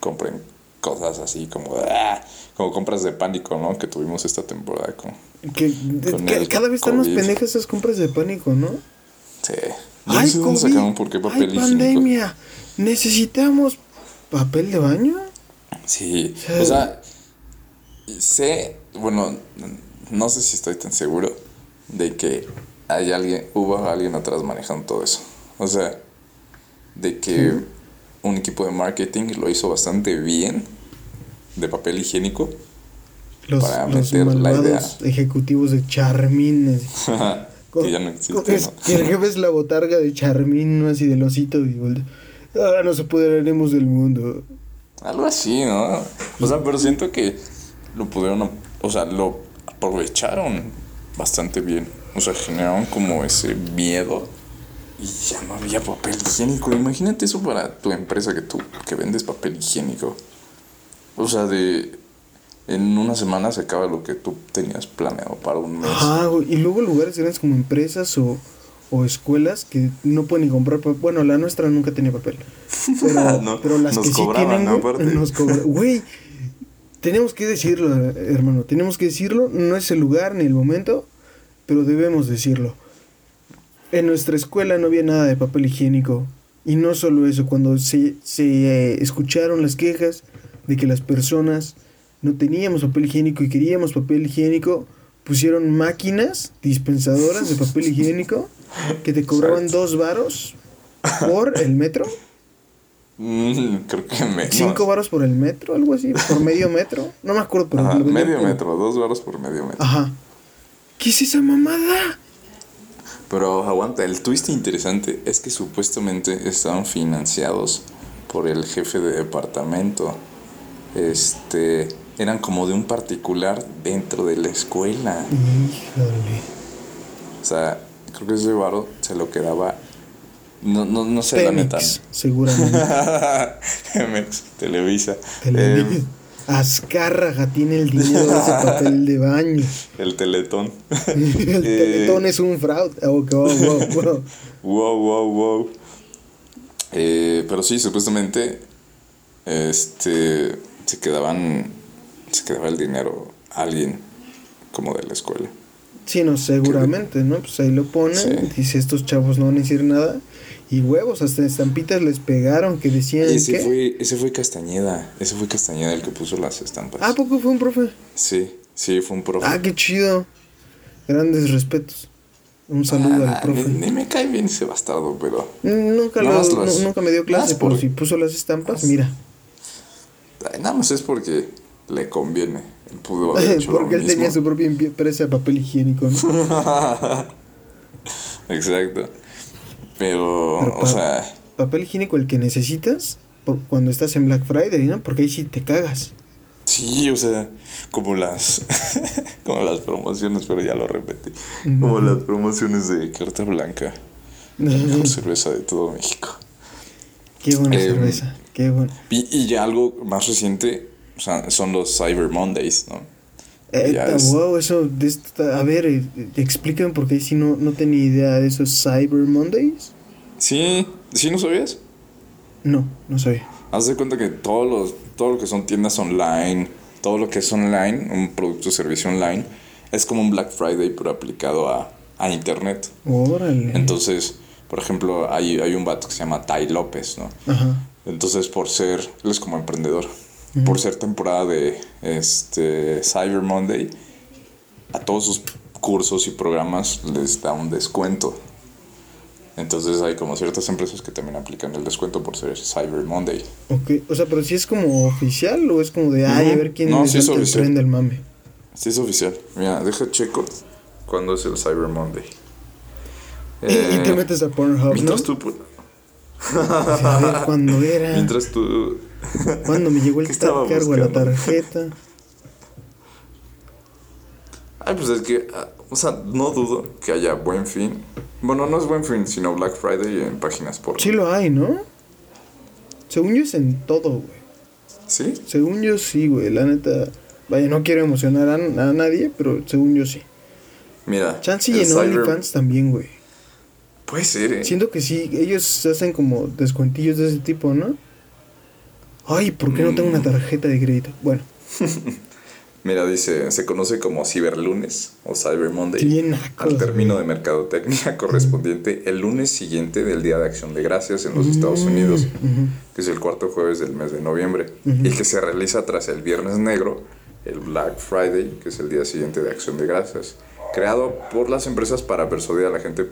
A: compren cosas así como de, ah, como compras de pánico, ¿no? Que tuvimos esta temporada con...
B: Que,
A: Con
B: que
A: el
B: cada vez están más pendejas esas compras de pánico, ¿no?
A: Sí. No sé dónde
B: COVID,
A: sacaron por qué papel
B: ay, pandemia. Necesitamos papel de baño.
A: Sí, o sea, sé, bueno, no sé si estoy tan seguro de que hay alguien, hubo alguien atrás manejando todo eso. O sea, de que un equipo de marketing lo hizo bastante bien de papel higiénico.
B: Los,
A: Para
B: los
A: meter la
B: malvados ejecutivos de Charmín. (laughs) así.
A: que ya no existe,
B: Es-
A: ¿no?
B: el jefe es la botarga de Charmín, ¿no? Así del osito. Y voltea, Ah, nos apoderaremos del mundo.
A: Algo así, ¿no? O sea, pero siento que lo pudieron, o sea, lo aprovecharon bastante bien. O sea, generaron como ese miedo y ya no había papel higiénico. Imagínate eso para tu empresa que tú, que vendes papel higiénico. O sea, de... En una semana se acaba lo que tú tenías planeado para un mes.
B: Güey. Y luego lugares grandes como empresas o, o escuelas que no pueden ni comprar papel. Bueno, la nuestra nunca tenía papel. Pero, (laughs)
A: No,
B: pero las
A: nos
B: que sí
A: cobraban,
B: tienen, güey,
A: Aparte.
B: nos cobran. (laughs) Güey, tenemos que decirlo, hermano. Tenemos que decirlo. No es el lugar ni el momento, pero debemos decirlo. En nuestra escuela no había nada de papel higiénico. Y no solo eso, cuando se, se eh, escucharon las quejas de que las personas no teníamos papel higiénico y queríamos papel higiénico, pusieron máquinas dispensadoras de papel higiénico que te cobraban dos varos por el metro,
A: Mm, creo que menos.
B: cinco varos por el metro, algo así, por medio metro, no me acuerdo, pero
A: Ajá, medio metro, dos varos por medio metro.
B: Ajá. ¿Qué es esa mamada?
A: Pero aguanta, el twist interesante es que supuestamente estaban financiados por el jefe de departamento. Este, eran como de un particular dentro de la escuela.
B: Híjole.
A: O sea, creo que ese varo se lo quedaba. No, no, no sé la neta.
B: Pemex, seguramente. (laughs)
A: Pemex, Televisa.
B: Tele-
A: Eh,
B: Azcárraga tiene el dinero de ese (laughs) papel de baño.
A: el Teletón. (laughs)
B: El
A: Eh,
B: teletón es un fraude. Oh, wow, wow, wow.
A: Wow, wow, wow. Eh, pero sí, supuestamente, este, se quedaban, se quedaba el dinero a alguien como de la escuela.
B: Sí, no, seguramente, ¿no? Pues ahí lo ponen,
A: Sí.
B: dice estos chavos no van a decir nada. Y huevos, hasta estampitas les pegaron que decían
A: Ese
B: que...
A: fue, ese fue Castañeda, ese fue Castañeda el que puso las estampas.
B: Ah, ¿a poco fue un profe?
A: Sí, sí, fue un profe.
B: Ah, qué chido. Grandes respetos. Un saludo
A: Ah,
B: al profe.
A: Ni, ni me cae bien ese bastardo, pero
B: Nunca, lo-
A: los-
B: nunca me dio clase,
A: por-
B: si puso las estampas, mira.
A: nada más es porque le conviene. Él pudo (laughs) haber hecho lo
B: Porque él tenía su propia empresa de papel higiénico, ¿no? (laughs)
A: Exacto. Pero,
B: Pero
A: o sea,
B: papel higiénico el que necesitas por cuando estás en Black Friday, ¿no? Porque ahí sí te cagas.
A: Sí, o sea, como las (laughs) como las promociones, pero ya lo repetí. Como las promociones de carta blanca, la mejor cerveza de todo México.
B: Qué buena
A: Em,
B: cerveza, qué buena.
A: Y, y ya algo más reciente, son los Cyber Mondays, ¿no?
B: Eh,
A: es-
B: wow, eso, a ver, eh, explícame porque sí no, no tenía idea de esos Cyber Mondays.
A: Sí, ¿sí no sabías?
B: No, no sabía.
A: Haz de cuenta que todos los, todo lo que son tiendas online, todo lo que es online, un producto o servicio online, es como un Black Friday, pero aplicado a, a internet.
B: Órale.
A: Entonces, por ejemplo, hay, hay un vato que se llama Tai López, ¿no?
B: Ajá.
A: Entonces, por ser, él es como emprendedor, por ser temporada de este Cyber Monday, a todos sus cursos y programas les da un descuento. Entonces hay como ciertas empresas que también aplican el descuento por ser Cyber Monday.
B: Ok, o sea, pero si es como oficial o es como de, ay, a ver quién
A: No, sí es
B: el tren del mame.
A: Sí es oficial. Mira, deja checo cuándo es el Cyber Monday.
B: y te
A: Eh,
B: metes a Pornhub, ¿no?
A: Mientras tú... (laughs)
B: A ver, ¿cuándo era?
A: Mientras tú...
B: ¿Cuándo me llegó el (laughs)
A: ¿Qué estaba
B: tar- cargo a la tarjeta?
A: Ay, pues es que, ah, o sea, no dudo que haya buen fin. Bueno, no es buen fin, sino Black Friday en páginas por.
B: Sí lo hay, ¿no? Según yo es en todo, güey.
A: ¿Sí?
B: Según yo sí, güey. La neta. Vaya, no quiero emocionar a, a nadie, pero según yo sí.
A: Mira.
B: Chance y en OnlyFans también, güey.
A: Puede ser, eh.
B: Siento que sí, ellos hacen como descuentillos de ese tipo, ¿no? Ay, ¿por qué no tengo una
A: Mm.
B: tarjeta de crédito? Bueno, (laughs)
A: Mira, dice, se conoce como Ciberlunes o Cyber Monday.
B: Bien
A: al término de mercadotecnia (laughs) correspondiente el lunes siguiente del Día de Acción de Gracias en los Estados Unidos, que es el cuarto jueves del mes de noviembre, y que se realiza tras el Viernes Negro, el Black Friday, que es el día siguiente de Acción de Gracias, creado por las empresas para persuadir a la gente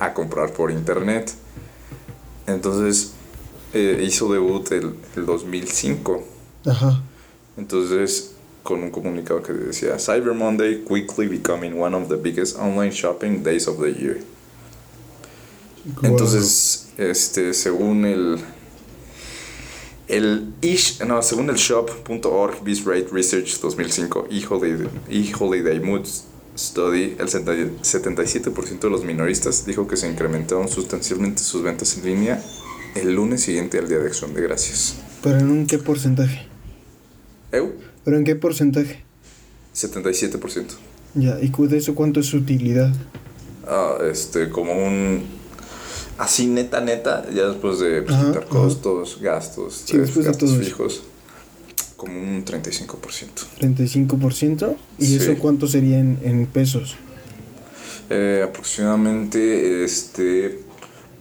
A: a comprar por internet. Entonces, eh, hizo debut el, el 2005.
B: ajá.
A: Entonces, con un comunicado que decía Cyber Monday quickly becoming one of the biggest online shopping days of the year. Entonces, este, según el el ish, no, según el shop.org Bizrate Research 2005 e-Holiday, e-Holiday Mood Study, el 70 77% de los minoristas dijo que se incrementaron sustancialmente sus ventas en línea el lunes siguiente al Día de Acción de Gracias.
B: Pero en un qué porcentaje?
A: ¿Eu?
B: ¿Pero en qué porcentaje?
A: 77%.
B: Ya, ¿y de eso cuánto es su utilidad?
A: Ah, este, como un. Así neta, neta, ya después de presentar
B: ajá.
A: costos, gastos,
B: Sí, después de
A: gastos
B: todo eso.
A: fijos, como un 35%.
B: 35%. ¿Y
A: Sí.
B: eso cuánto sería en, en pesos?
A: Eh, aproximadamente este,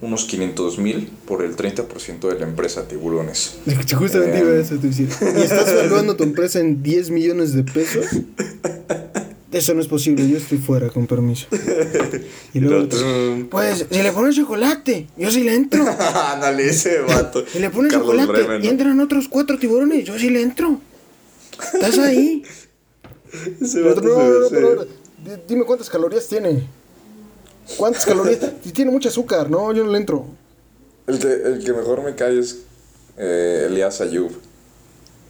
A: unos 500 mil por el 30% de la empresa Tiburones.
B: Justamente
A: Eh.
B: iba a eso, te decir. (laughs) ¿Y estás evaluando tu empresa en 10 millones de pesos? Eso no es posible, yo estoy fuera, con permiso. Y
A: Y
B: luego,
A: otro-
B: pues, si le pones chocolate, yo sí le entro. (laughs)
A: Ándale, ese vato. (laughs)
B: Si le pones
A: Carlos
B: chocolate
A: Bremen,
B: y
A: ¿no?
B: entran otros cuatro tiburones, yo sí le entro. ¿Estás ahí?
A: Ese vato
B: otro, no, no, no, dime cuántas calorías tiene. ¿Cuántas calorías? Si tiene mucho azúcar, no, yo no le entro.
A: el, que, el que mejor me cae es eh, Elías Ayub.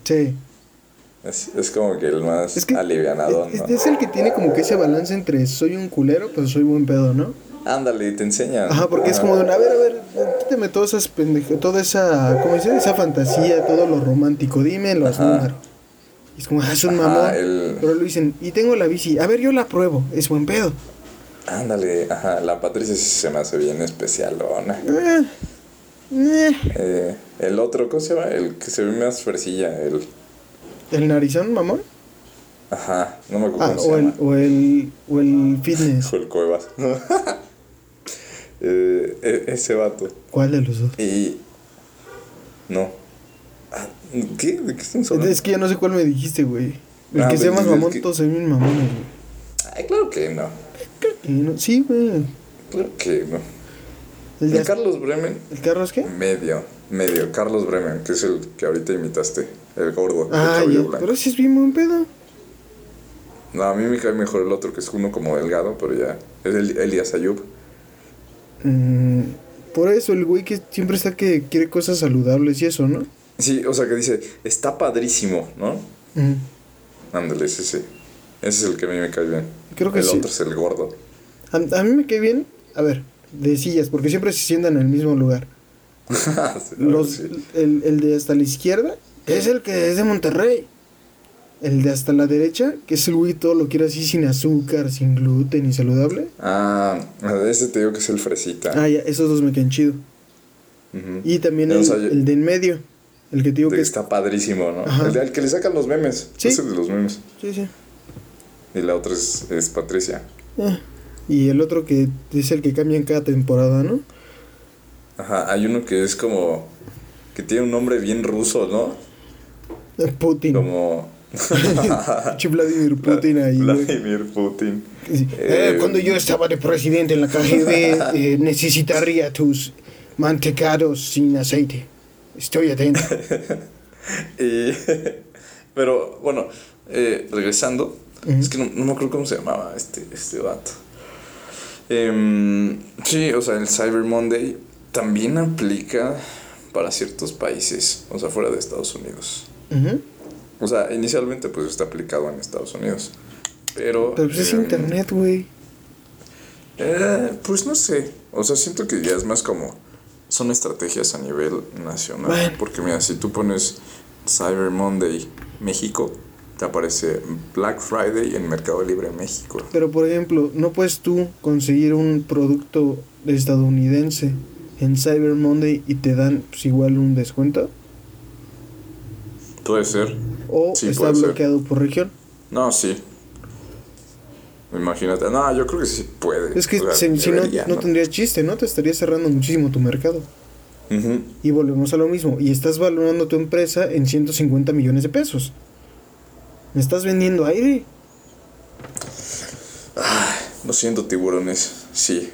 B: Sí.
A: Es, es como que el más
B: Es que
A: alivianado,
B: es,
A: ¿no?
B: es el que tiene como que ese balance entre soy un culero, pero soy buen pedo, ¿no?
A: Ándale, te enseña.
B: Ajá, porque es como de, a ver, a ver, quítame todas esas pendejas, toda esa, ¿cómo dice? Esa fantasía, todo lo romántico, dime los
A: Ajá.
B: números. Y es como, ah, es un mamón.
A: el-
B: Pero lo dicen, y tengo la bici, a ver, yo la pruebo, es buen pedo.
A: Ándale, ajá, la Patricia sí se me hace bien especialona.
B: Eh, eh.
A: Eh, el otro, ¿cómo se llama? El que se ve más fresilla, el...
B: ¿El narizón, mamón?
A: Ajá, no me acuerdo
B: Ah,
A: cómo se
B: o el,
A: llama.
B: o el, o el fitness. (laughs)
A: Fue el Cuevas. (laughs) Eh, e- ese vato.
B: ¿Cuál de los dos?
A: Y... No. Ah, ¿Qué? ¿De qué estamos hablando?
B: Es que ya no sé cuál me dijiste, güey. El
A: Ah,
B: que sea más mamón, todos se ven mamones, güey.
A: Ay, claro que no.
B: No- Sí, güey.
A: Claro que no.
B: El,
A: El Carlos Bremen,
B: ¿El Carlos qué?
A: medio, medio. Carlos Bremen, que es el que ahorita imitaste. El gordo, el
B: Ah,
A: cabello
B: ya. Pero ese es bien buen pedo.
A: No, a mí me cae mejor el otro, que es uno como delgado, pero ya. Es el Elias Ayub.
B: Mm, por eso, el güey que siempre está que quiere cosas saludables y eso, ¿no?
A: Sí, o sea que dice, está padrísimo, ¿no?
B: Mm.
A: Ándale, ese sí. Ese es el que a mí me cae bien.
B: Creo que
A: el
B: sí.
A: otro es el gordo.
B: A, a mí me cae bien, a ver, de sillas, porque siempre se sientan en el mismo lugar. (laughs) Los, el, el de hasta la izquierda, es el que es de Monterrey. El de hasta la derecha, que es el güey todo lo quiere así sin azúcar, sin gluten y saludable.
A: Ah, ese te digo que es el fresita.
B: Ah, ya, esos dos me quedan chido. Y también el, el de en medio, el que te digo
A: de
B: que
A: que
B: es...
A: está padrísimo, ¿no?
B: Ajá.
A: El, de- al que le sacan los memes.
B: Sí.
A: Ese de los memes.
B: Sí, sí.
A: Y la otra es, es Patricia.
B: Ah, Y el otro que es el que cambia en cada temporada, ¿no?
A: Ajá, hay uno que es como. que tiene un nombre bien ruso, ¿no?
B: Putin.
A: Como. (laughs) (laughs)
B: Vladimir Putin ahí.
A: Vladimir Putin. Eh,
B: Eh, cuando yo estaba de presidente en la KGB, (laughs) eh, necesitaría tus mantecados sin aceite. Estoy atento.
A: Y, pero bueno, es que no, no me acuerdo cómo se llamaba este, este vato. Em, sí, o sea, el Cyber Monday también aplica para ciertos países, o sea, fuera de Estados Unidos. O sea, inicialmente pues está aplicado en Estados Unidos. Pero...
B: Pero pues es
A: em,
B: internet, güey.
A: eh, pues no sé, o sea, siento que ya es más como... Son estrategias a nivel nacional.
B: Bueno.
A: Porque mira, si tú pones Cyber Monday México, te aparece Black Friday en Mercado Libre México.
B: Pero por ejemplo, ¿no puedes tú conseguir un producto estadounidense en Cyber Monday y te dan pues, igual un descuento?
A: Puede ser.
B: ¿O
A: Sí,
B: está
A: puede ser.
B: bloqueado por región?
A: No, sí. Imagínate. No, yo creo que sí puede.
B: Es que
A: O sea,
B: si, no,
A: debería,
B: no tendría chiste, ¿no? Te estaría cerrando muchísimo tu mercado.
A: Ujú.
B: Y volvemos a lo mismo. Y estás valorando tu empresa en 150 millones de pesos. Me estás vendiendo aire.
A: Lo siento, tiburones. Sí.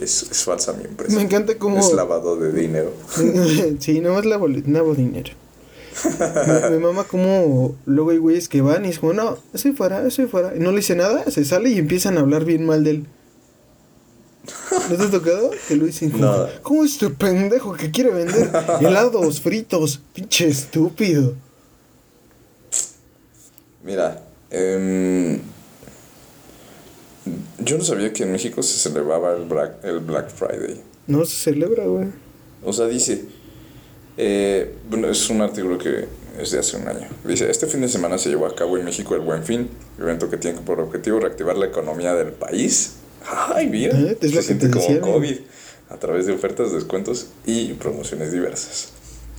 A: Es, es falsa mi empresa.
B: Me encanta cómo-
A: Es lavado de dinero. (laughs)
B: sí, nomás lavo, lavo dinero. (laughs) Me, me mama como luego hay güeyes que van y es como, no, estoy fuera, estoy fuera. Y no le dice nada, se sale y empiezan a hablar bien mal de él. ¿No te ha tocado? Que lo dicen como. ¿cómo es este pendejo que quiere vender (laughs) helados fritos? Pinche estúpido.
A: Mira, em, yo no sabía que en México se celebraba el Black, el Black Friday.
B: No se celebra, güey.
A: O sea, dice, eh, bueno, es un artículo que es de hace un año. Dice, este fin de semana se llevó a cabo en México el Buen Fin, evento que tiene por objetivo reactivar la economía del país. Ay, mira,
B: Eh,
A: se siente
B: te
A: como
B: decía.
A: COVID a través de ofertas, descuentos y promociones diversas.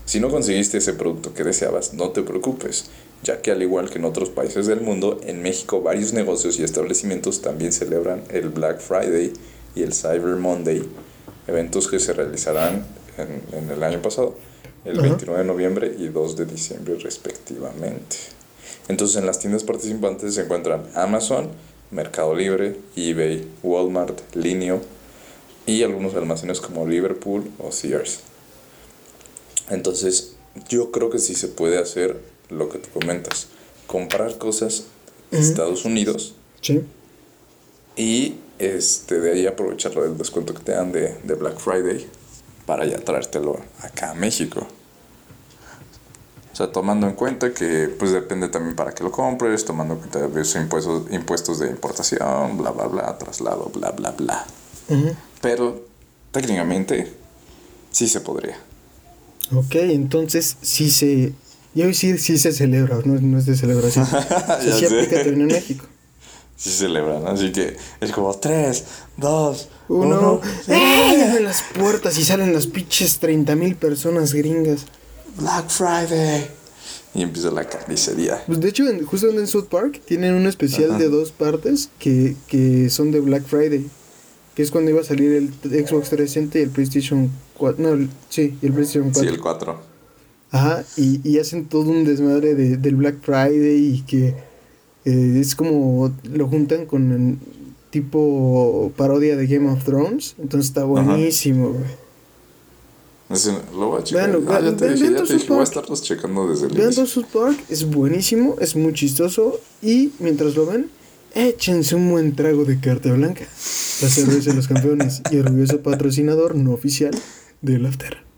A: Si no conseguiste ese producto que deseabas, no te preocupes, ya que al igual que en otros países del mundo, en México varios negocios y establecimientos también celebran el Black Friday y el Cyber Monday, eventos que se realizarán en, en el año pasado, el
B: Ajá.
A: 29 de noviembre y 2 de diciembre respectivamente. Entonces en las tiendas participantes se encuentran Amazon, Mercado Libre, eBay, Walmart, Linio y algunos almacenes como Liverpool o Sears. Entonces yo creo que sí se puede hacer lo que tú comentas, comprar cosas de. Estados Unidos
B: Sí.
A: y este, de ahí aprovechar el descuento que te dan de, de Black Friday para ya traértelo acá a México. O sea, tomando en cuenta que pues depende también para que lo compres, tomando en cuenta de sus impuestos, impuestos de importación, bla, bla, bla, traslado, bla, bla, bla. Pero técnicamente sí se podría.
B: Ok, entonces sí se. Voy a decir sí se celebra, no, no es de celebración. (laughs)
A: Ya
B: sí
A: sé.
B: aplica en México.
A: Sí se celebran, así que es como 3, 2,
B: Uno.
A: 1.
B: ¡Ey! Abren las puertas y salen las pinches 30 mil personas gringas.
A: Black Friday. Y empieza la carnicería.
B: Pues de hecho, en- justo en South Park tienen un especial
A: Ajá.
B: de dos partes que, que son de Black Friday. Que es cuando iba a salir el Xbox 360 y el PlayStation 4. No, el- sí, y el PlayStation 4.
A: Sí, el 4.
B: Ajá, y, y hacen todo un desmadre de, del Black Friday y que eh, es como lo juntan con el tipo parodia de Game of Thrones. Entonces está buenísimo, güey.
A: Lo voy a checar.
B: Véanlo,
A: ah, ya te dije, ya te dije, voy a estarlos checando desde el
B: Vean South Park, es buenísimo, es muy chistoso y mientras lo ven, échense un buen trago de carta blanca. La cerveza de los (laughs) campeones y orgulloso patrocinador no oficial del After.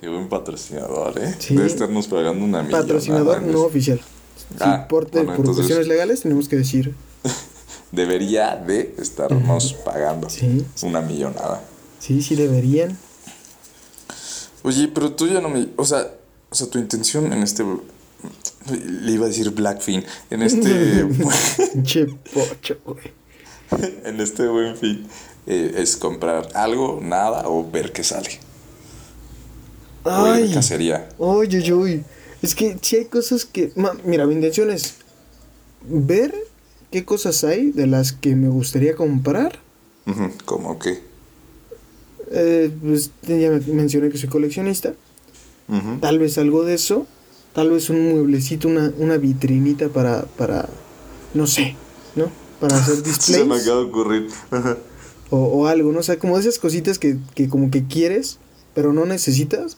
A: Qué buen patrocinador, ¿eh?
B: Sí.
A: Debe estarnos pagando una millonada.
B: Patrocinador no oficial.
A: Ah,
B: Si por,
A: bueno,
B: por
A: entonces-
B: cuestiones legales tenemos que decir. (laughs)
A: Debería de estarnos pagando
B: Sí.
A: una millonada.
B: Sí, sí deberían.
A: Oye, pero tú ya no me... O sea, o sea tu intención en este... Le iba a decir Blackfin. En este... (laughs)
B: Che (laughs) pocho, güey.
A: en este buen fin. eh, es comprar algo, nada o ver qué sale.
B: Ay.
A: cacería.
B: Oye, oye, oye. Es que si hay cosas que. ma- mira, mi intención es ver qué cosas hay de las que me gustaría comprar.
A: ¿Cómo qué?
B: Eh, pues ya me- mencioné que soy coleccionista. Tal vez algo de eso. Tal vez un mueblecito, una, una vitrinita para, para. No sé, ¿no? Para (laughs) hacer
A: Se me
B: displays.
A: acaba de ocurrir.
B: O, o algo, ¿no? O sea, como esas cositas que, que como que quieres, pero no necesitas.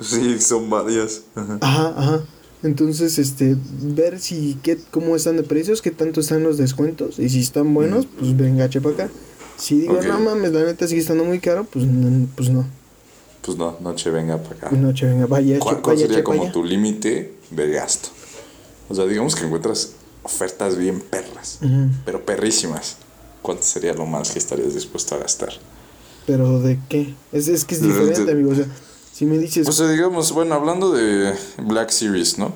A: Sí, son varias. Ajá.
B: Ajá, ajá. Entonces, este, ver si, qué, cómo están de precios, qué tanto están los descuentos, y si están buenos, pues venga, chepa acá. Si digo, no mames, la neta sigue estando muy caro, pues, no, pues no.
A: Pues no, noche venga para acá.
B: No, che, venga, vaya,
A: ¿Cuál,
B: che,
A: cuál sería
B: chepa
A: como tu límite de gasto? O sea, digamos que encuentras ofertas bien perras, pero perrísimas. ¿Cuánto sería lo más que estarías dispuesto a gastar?
B: Pero ¿de qué? Es, es que es diferente, amigo. O sea, si me dices.
A: O sea, digamos, bueno, hablando de Black Series, ¿no?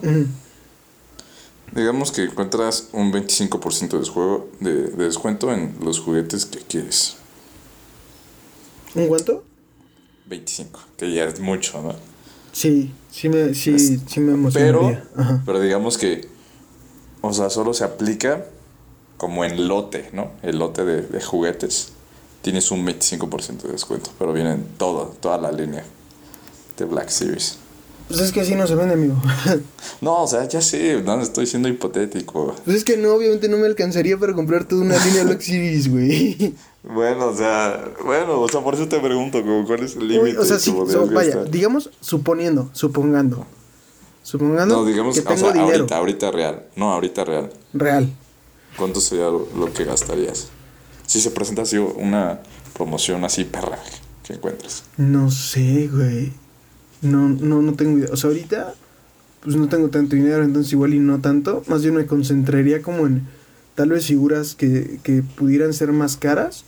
A: Digamos que encuentras un 25% de, desjuego, de, de descuento en los juguetes que quieres.
B: ¿Un cuánto?
A: 25, que ya es mucho, ¿no?
B: Sí, sí me, sí, sí me emocionaría.
A: Pero,
B: Ajá.
A: pero digamos que, o sea, solo se aplica como en lote, ¿no? El lote de, de juguetes. Tienes un 25% de descuento, pero vienen todo, toda la línea de Black Series.
B: Pues es que así no se vende, amigo. (laughs)
A: No, o sea, ya sé, no estoy siendo hipotético.
B: Pues es que no, obviamente no me alcanzaría para comprar toda una línea Black Series, güey. (laughs)
A: Bueno, o sea, bueno, o sea, por eso te pregunto, como, ¿cuál es el límite?
B: O sea, sí, so- vaya,
A: gastar?
B: digamos, suponiendo, supongando. Supongando
A: No, digamos,
B: que
A: o sea,
B: dinero
A: ahorita, ahorita real. No, ahorita real.
B: real.
A: ¿Cuánto sería lo, lo que gastarías? Si se presenta así una promoción así perra que encuentres.
B: No sé, güey. No, no, no tengo idea. O sea, ahorita, pues no tengo tanto dinero, entonces igual y no tanto. Más bien me concentraría como en tal vez figuras que, que pudieran ser más caras.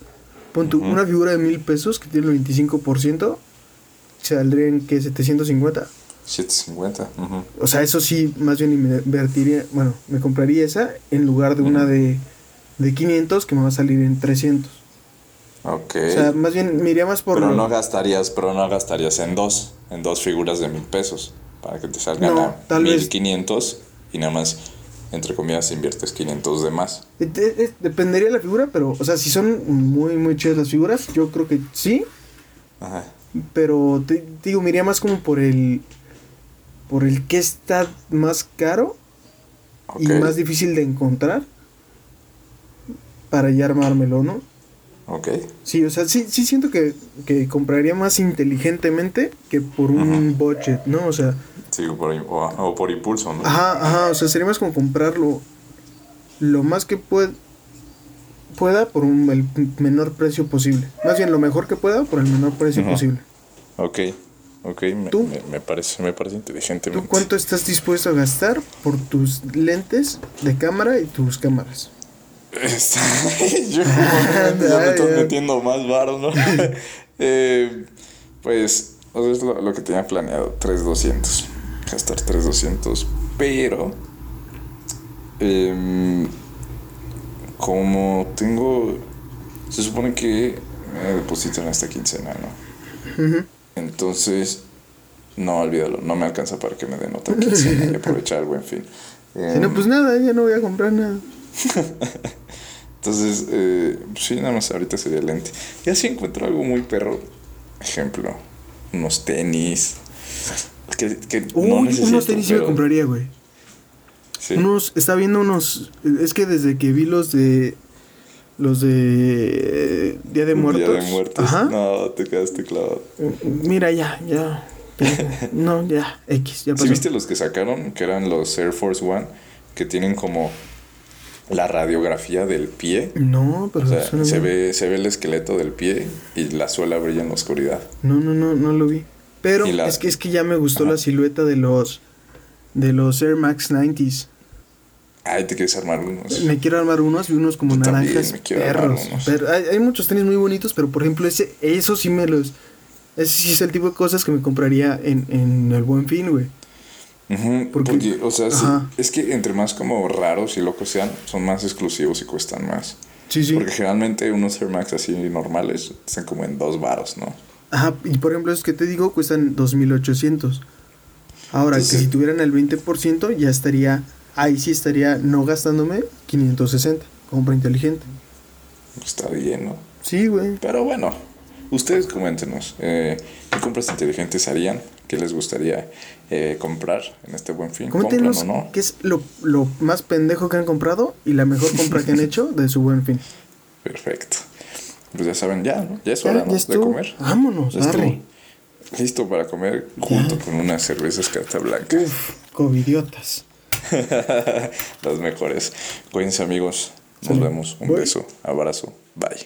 B: Pon una figura de mil pesos que tiene el 25%, saldría en que 750.
A: 750. ujú.
B: O sea, eso sí, más bien me invertiría, bueno, me compraría esa en lugar de una de, de 500 que me va a salir en 300.
A: Ok.
B: O sea, más bien me iría más por...
A: pero
B: lo-
A: no gastarías, pero no gastarías en dos, en dos figuras de mil pesos. Para que te salgan
B: No,
A: a
B: vez-
A: 1500 y nada más, entre comillas, inviertes 500 de más.
B: Dependería de la figura, pero, o sea, si son muy, muy chidas las figuras, yo creo que sí,
A: Ajá.
B: pero te, te digo, me iría más como por el, por el que está más caro y más difícil de encontrar para ya armármelo, ¿no?
A: Ok.
B: Sí, o sea, sí, sí siento que, que compraría más inteligentemente que por un budget, ¿no? O sea,
A: Sí, o por, o, o por impulso, ¿no?
B: ajá, ajá, o sea, sería más como comprarlo lo más que pueda pueda por un, el menor precio posible. Más bien lo mejor que pueda por el menor precio posible.
A: Ok. Ok, me,
B: ¿Tú?
A: me, me parece, me parece inteligente.
B: ¿Tú cuánto estás dispuesto a gastar por tus lentes de cámara y tus cámaras?
A: Yo como (laughs) ya me estás
B: ya.
A: metiendo más varos, ¿no? (laughs) Eh, pues, o sea, es lo, lo que tenía planeado, 3,200. Gastar 3,200, pero... em, como tengo... Se supone que me depositan esta quincena, ¿no?
B: Ujú.
A: Entonces, no, olvídalo, no me alcanza para que me den otra quincena y aprovechar el buen fin.
B: Si no,
A: Em,
B: pues nada, ya no voy a comprar nada. (laughs)
A: Entonces, eh, sí, nada más ahorita sería lente. Ya si encuentro algo muy perro, ejemplo, unos tenis. Que, que
B: Uy,
A: no necesito,
B: unos tenis sí me
A: pero-
B: compraría, güey.
A: Sí.
B: Unos, está viendo unos, es que desde que vi los de, los de Día de Muertos.
A: Día de muertos.
B: Ajá.
A: No, te quedaste clavado.
B: Mira, ya, ya. ya, No, ya, X, ya pasó.
A: ¿Sí viste los que sacaron? Que eran los Air Force One, que tienen como la radiografía del pie.
B: No, pero
A: O sea,
B: suena
A: se
B: bien.
A: ve, se ve el esqueleto del pie y la suela brilla en la oscuridad.
B: No, no, no, no lo vi. Pero
A: la-
B: es que es que ya me gustó
A: Ajá.
B: la silueta de los de los Air Max 90s.
A: Ay, te quieres armar unos.
B: Me quiero armar unos y unos como
A: Yo
B: naranjas
A: me quiero armar
B: perros.
A: unos.
B: Pero hay, hay muchos tenis muy bonitos, pero por ejemplo ese eso sí me los ese sí es el tipo de cosas que me compraría en, en el Buen Fin, güey. Porque-
A: porque, o sea, sí, es que entre más como raros y locos sean, son más exclusivos y cuestan más.
B: Sí, sí.
A: Porque generalmente unos Air Max así normales están como en dos varos, ¿no?
B: Ajá, y por ejemplo, esos que te digo cuestan 2800. Ahora,
A: Entonces-
B: que si tuvieran el 20%, ya estaría, ahí sí estaría no gastándome 560. Compra inteligente.
A: Está bien, ¿no?
B: Sí, güey.
A: Pero bueno, ustedes coméntenos. Eh, ¿Qué compras inteligentes harían? ¿Qué les gustaría eh, comprar en este buen fin? ¿Compran
B: Coméntenos
A: o no?
B: qué es lo, lo más pendejo que han comprado y la mejor compra que han (laughs) hecho de su buen fin.
A: Perfecto. Pues ya saben, ya, ¿no? Ya es
B: Ya,
A: hora, ¿no?
B: ya
A: De comer.
B: Vámonos,
A: Ya. Listo para comer junto con unas cervezas carta blanca.
B: Uf, covidiotas. (laughs)
A: Las mejores. Cuídense amigos. Nos vemos. Un beso. Abrazo. Bye.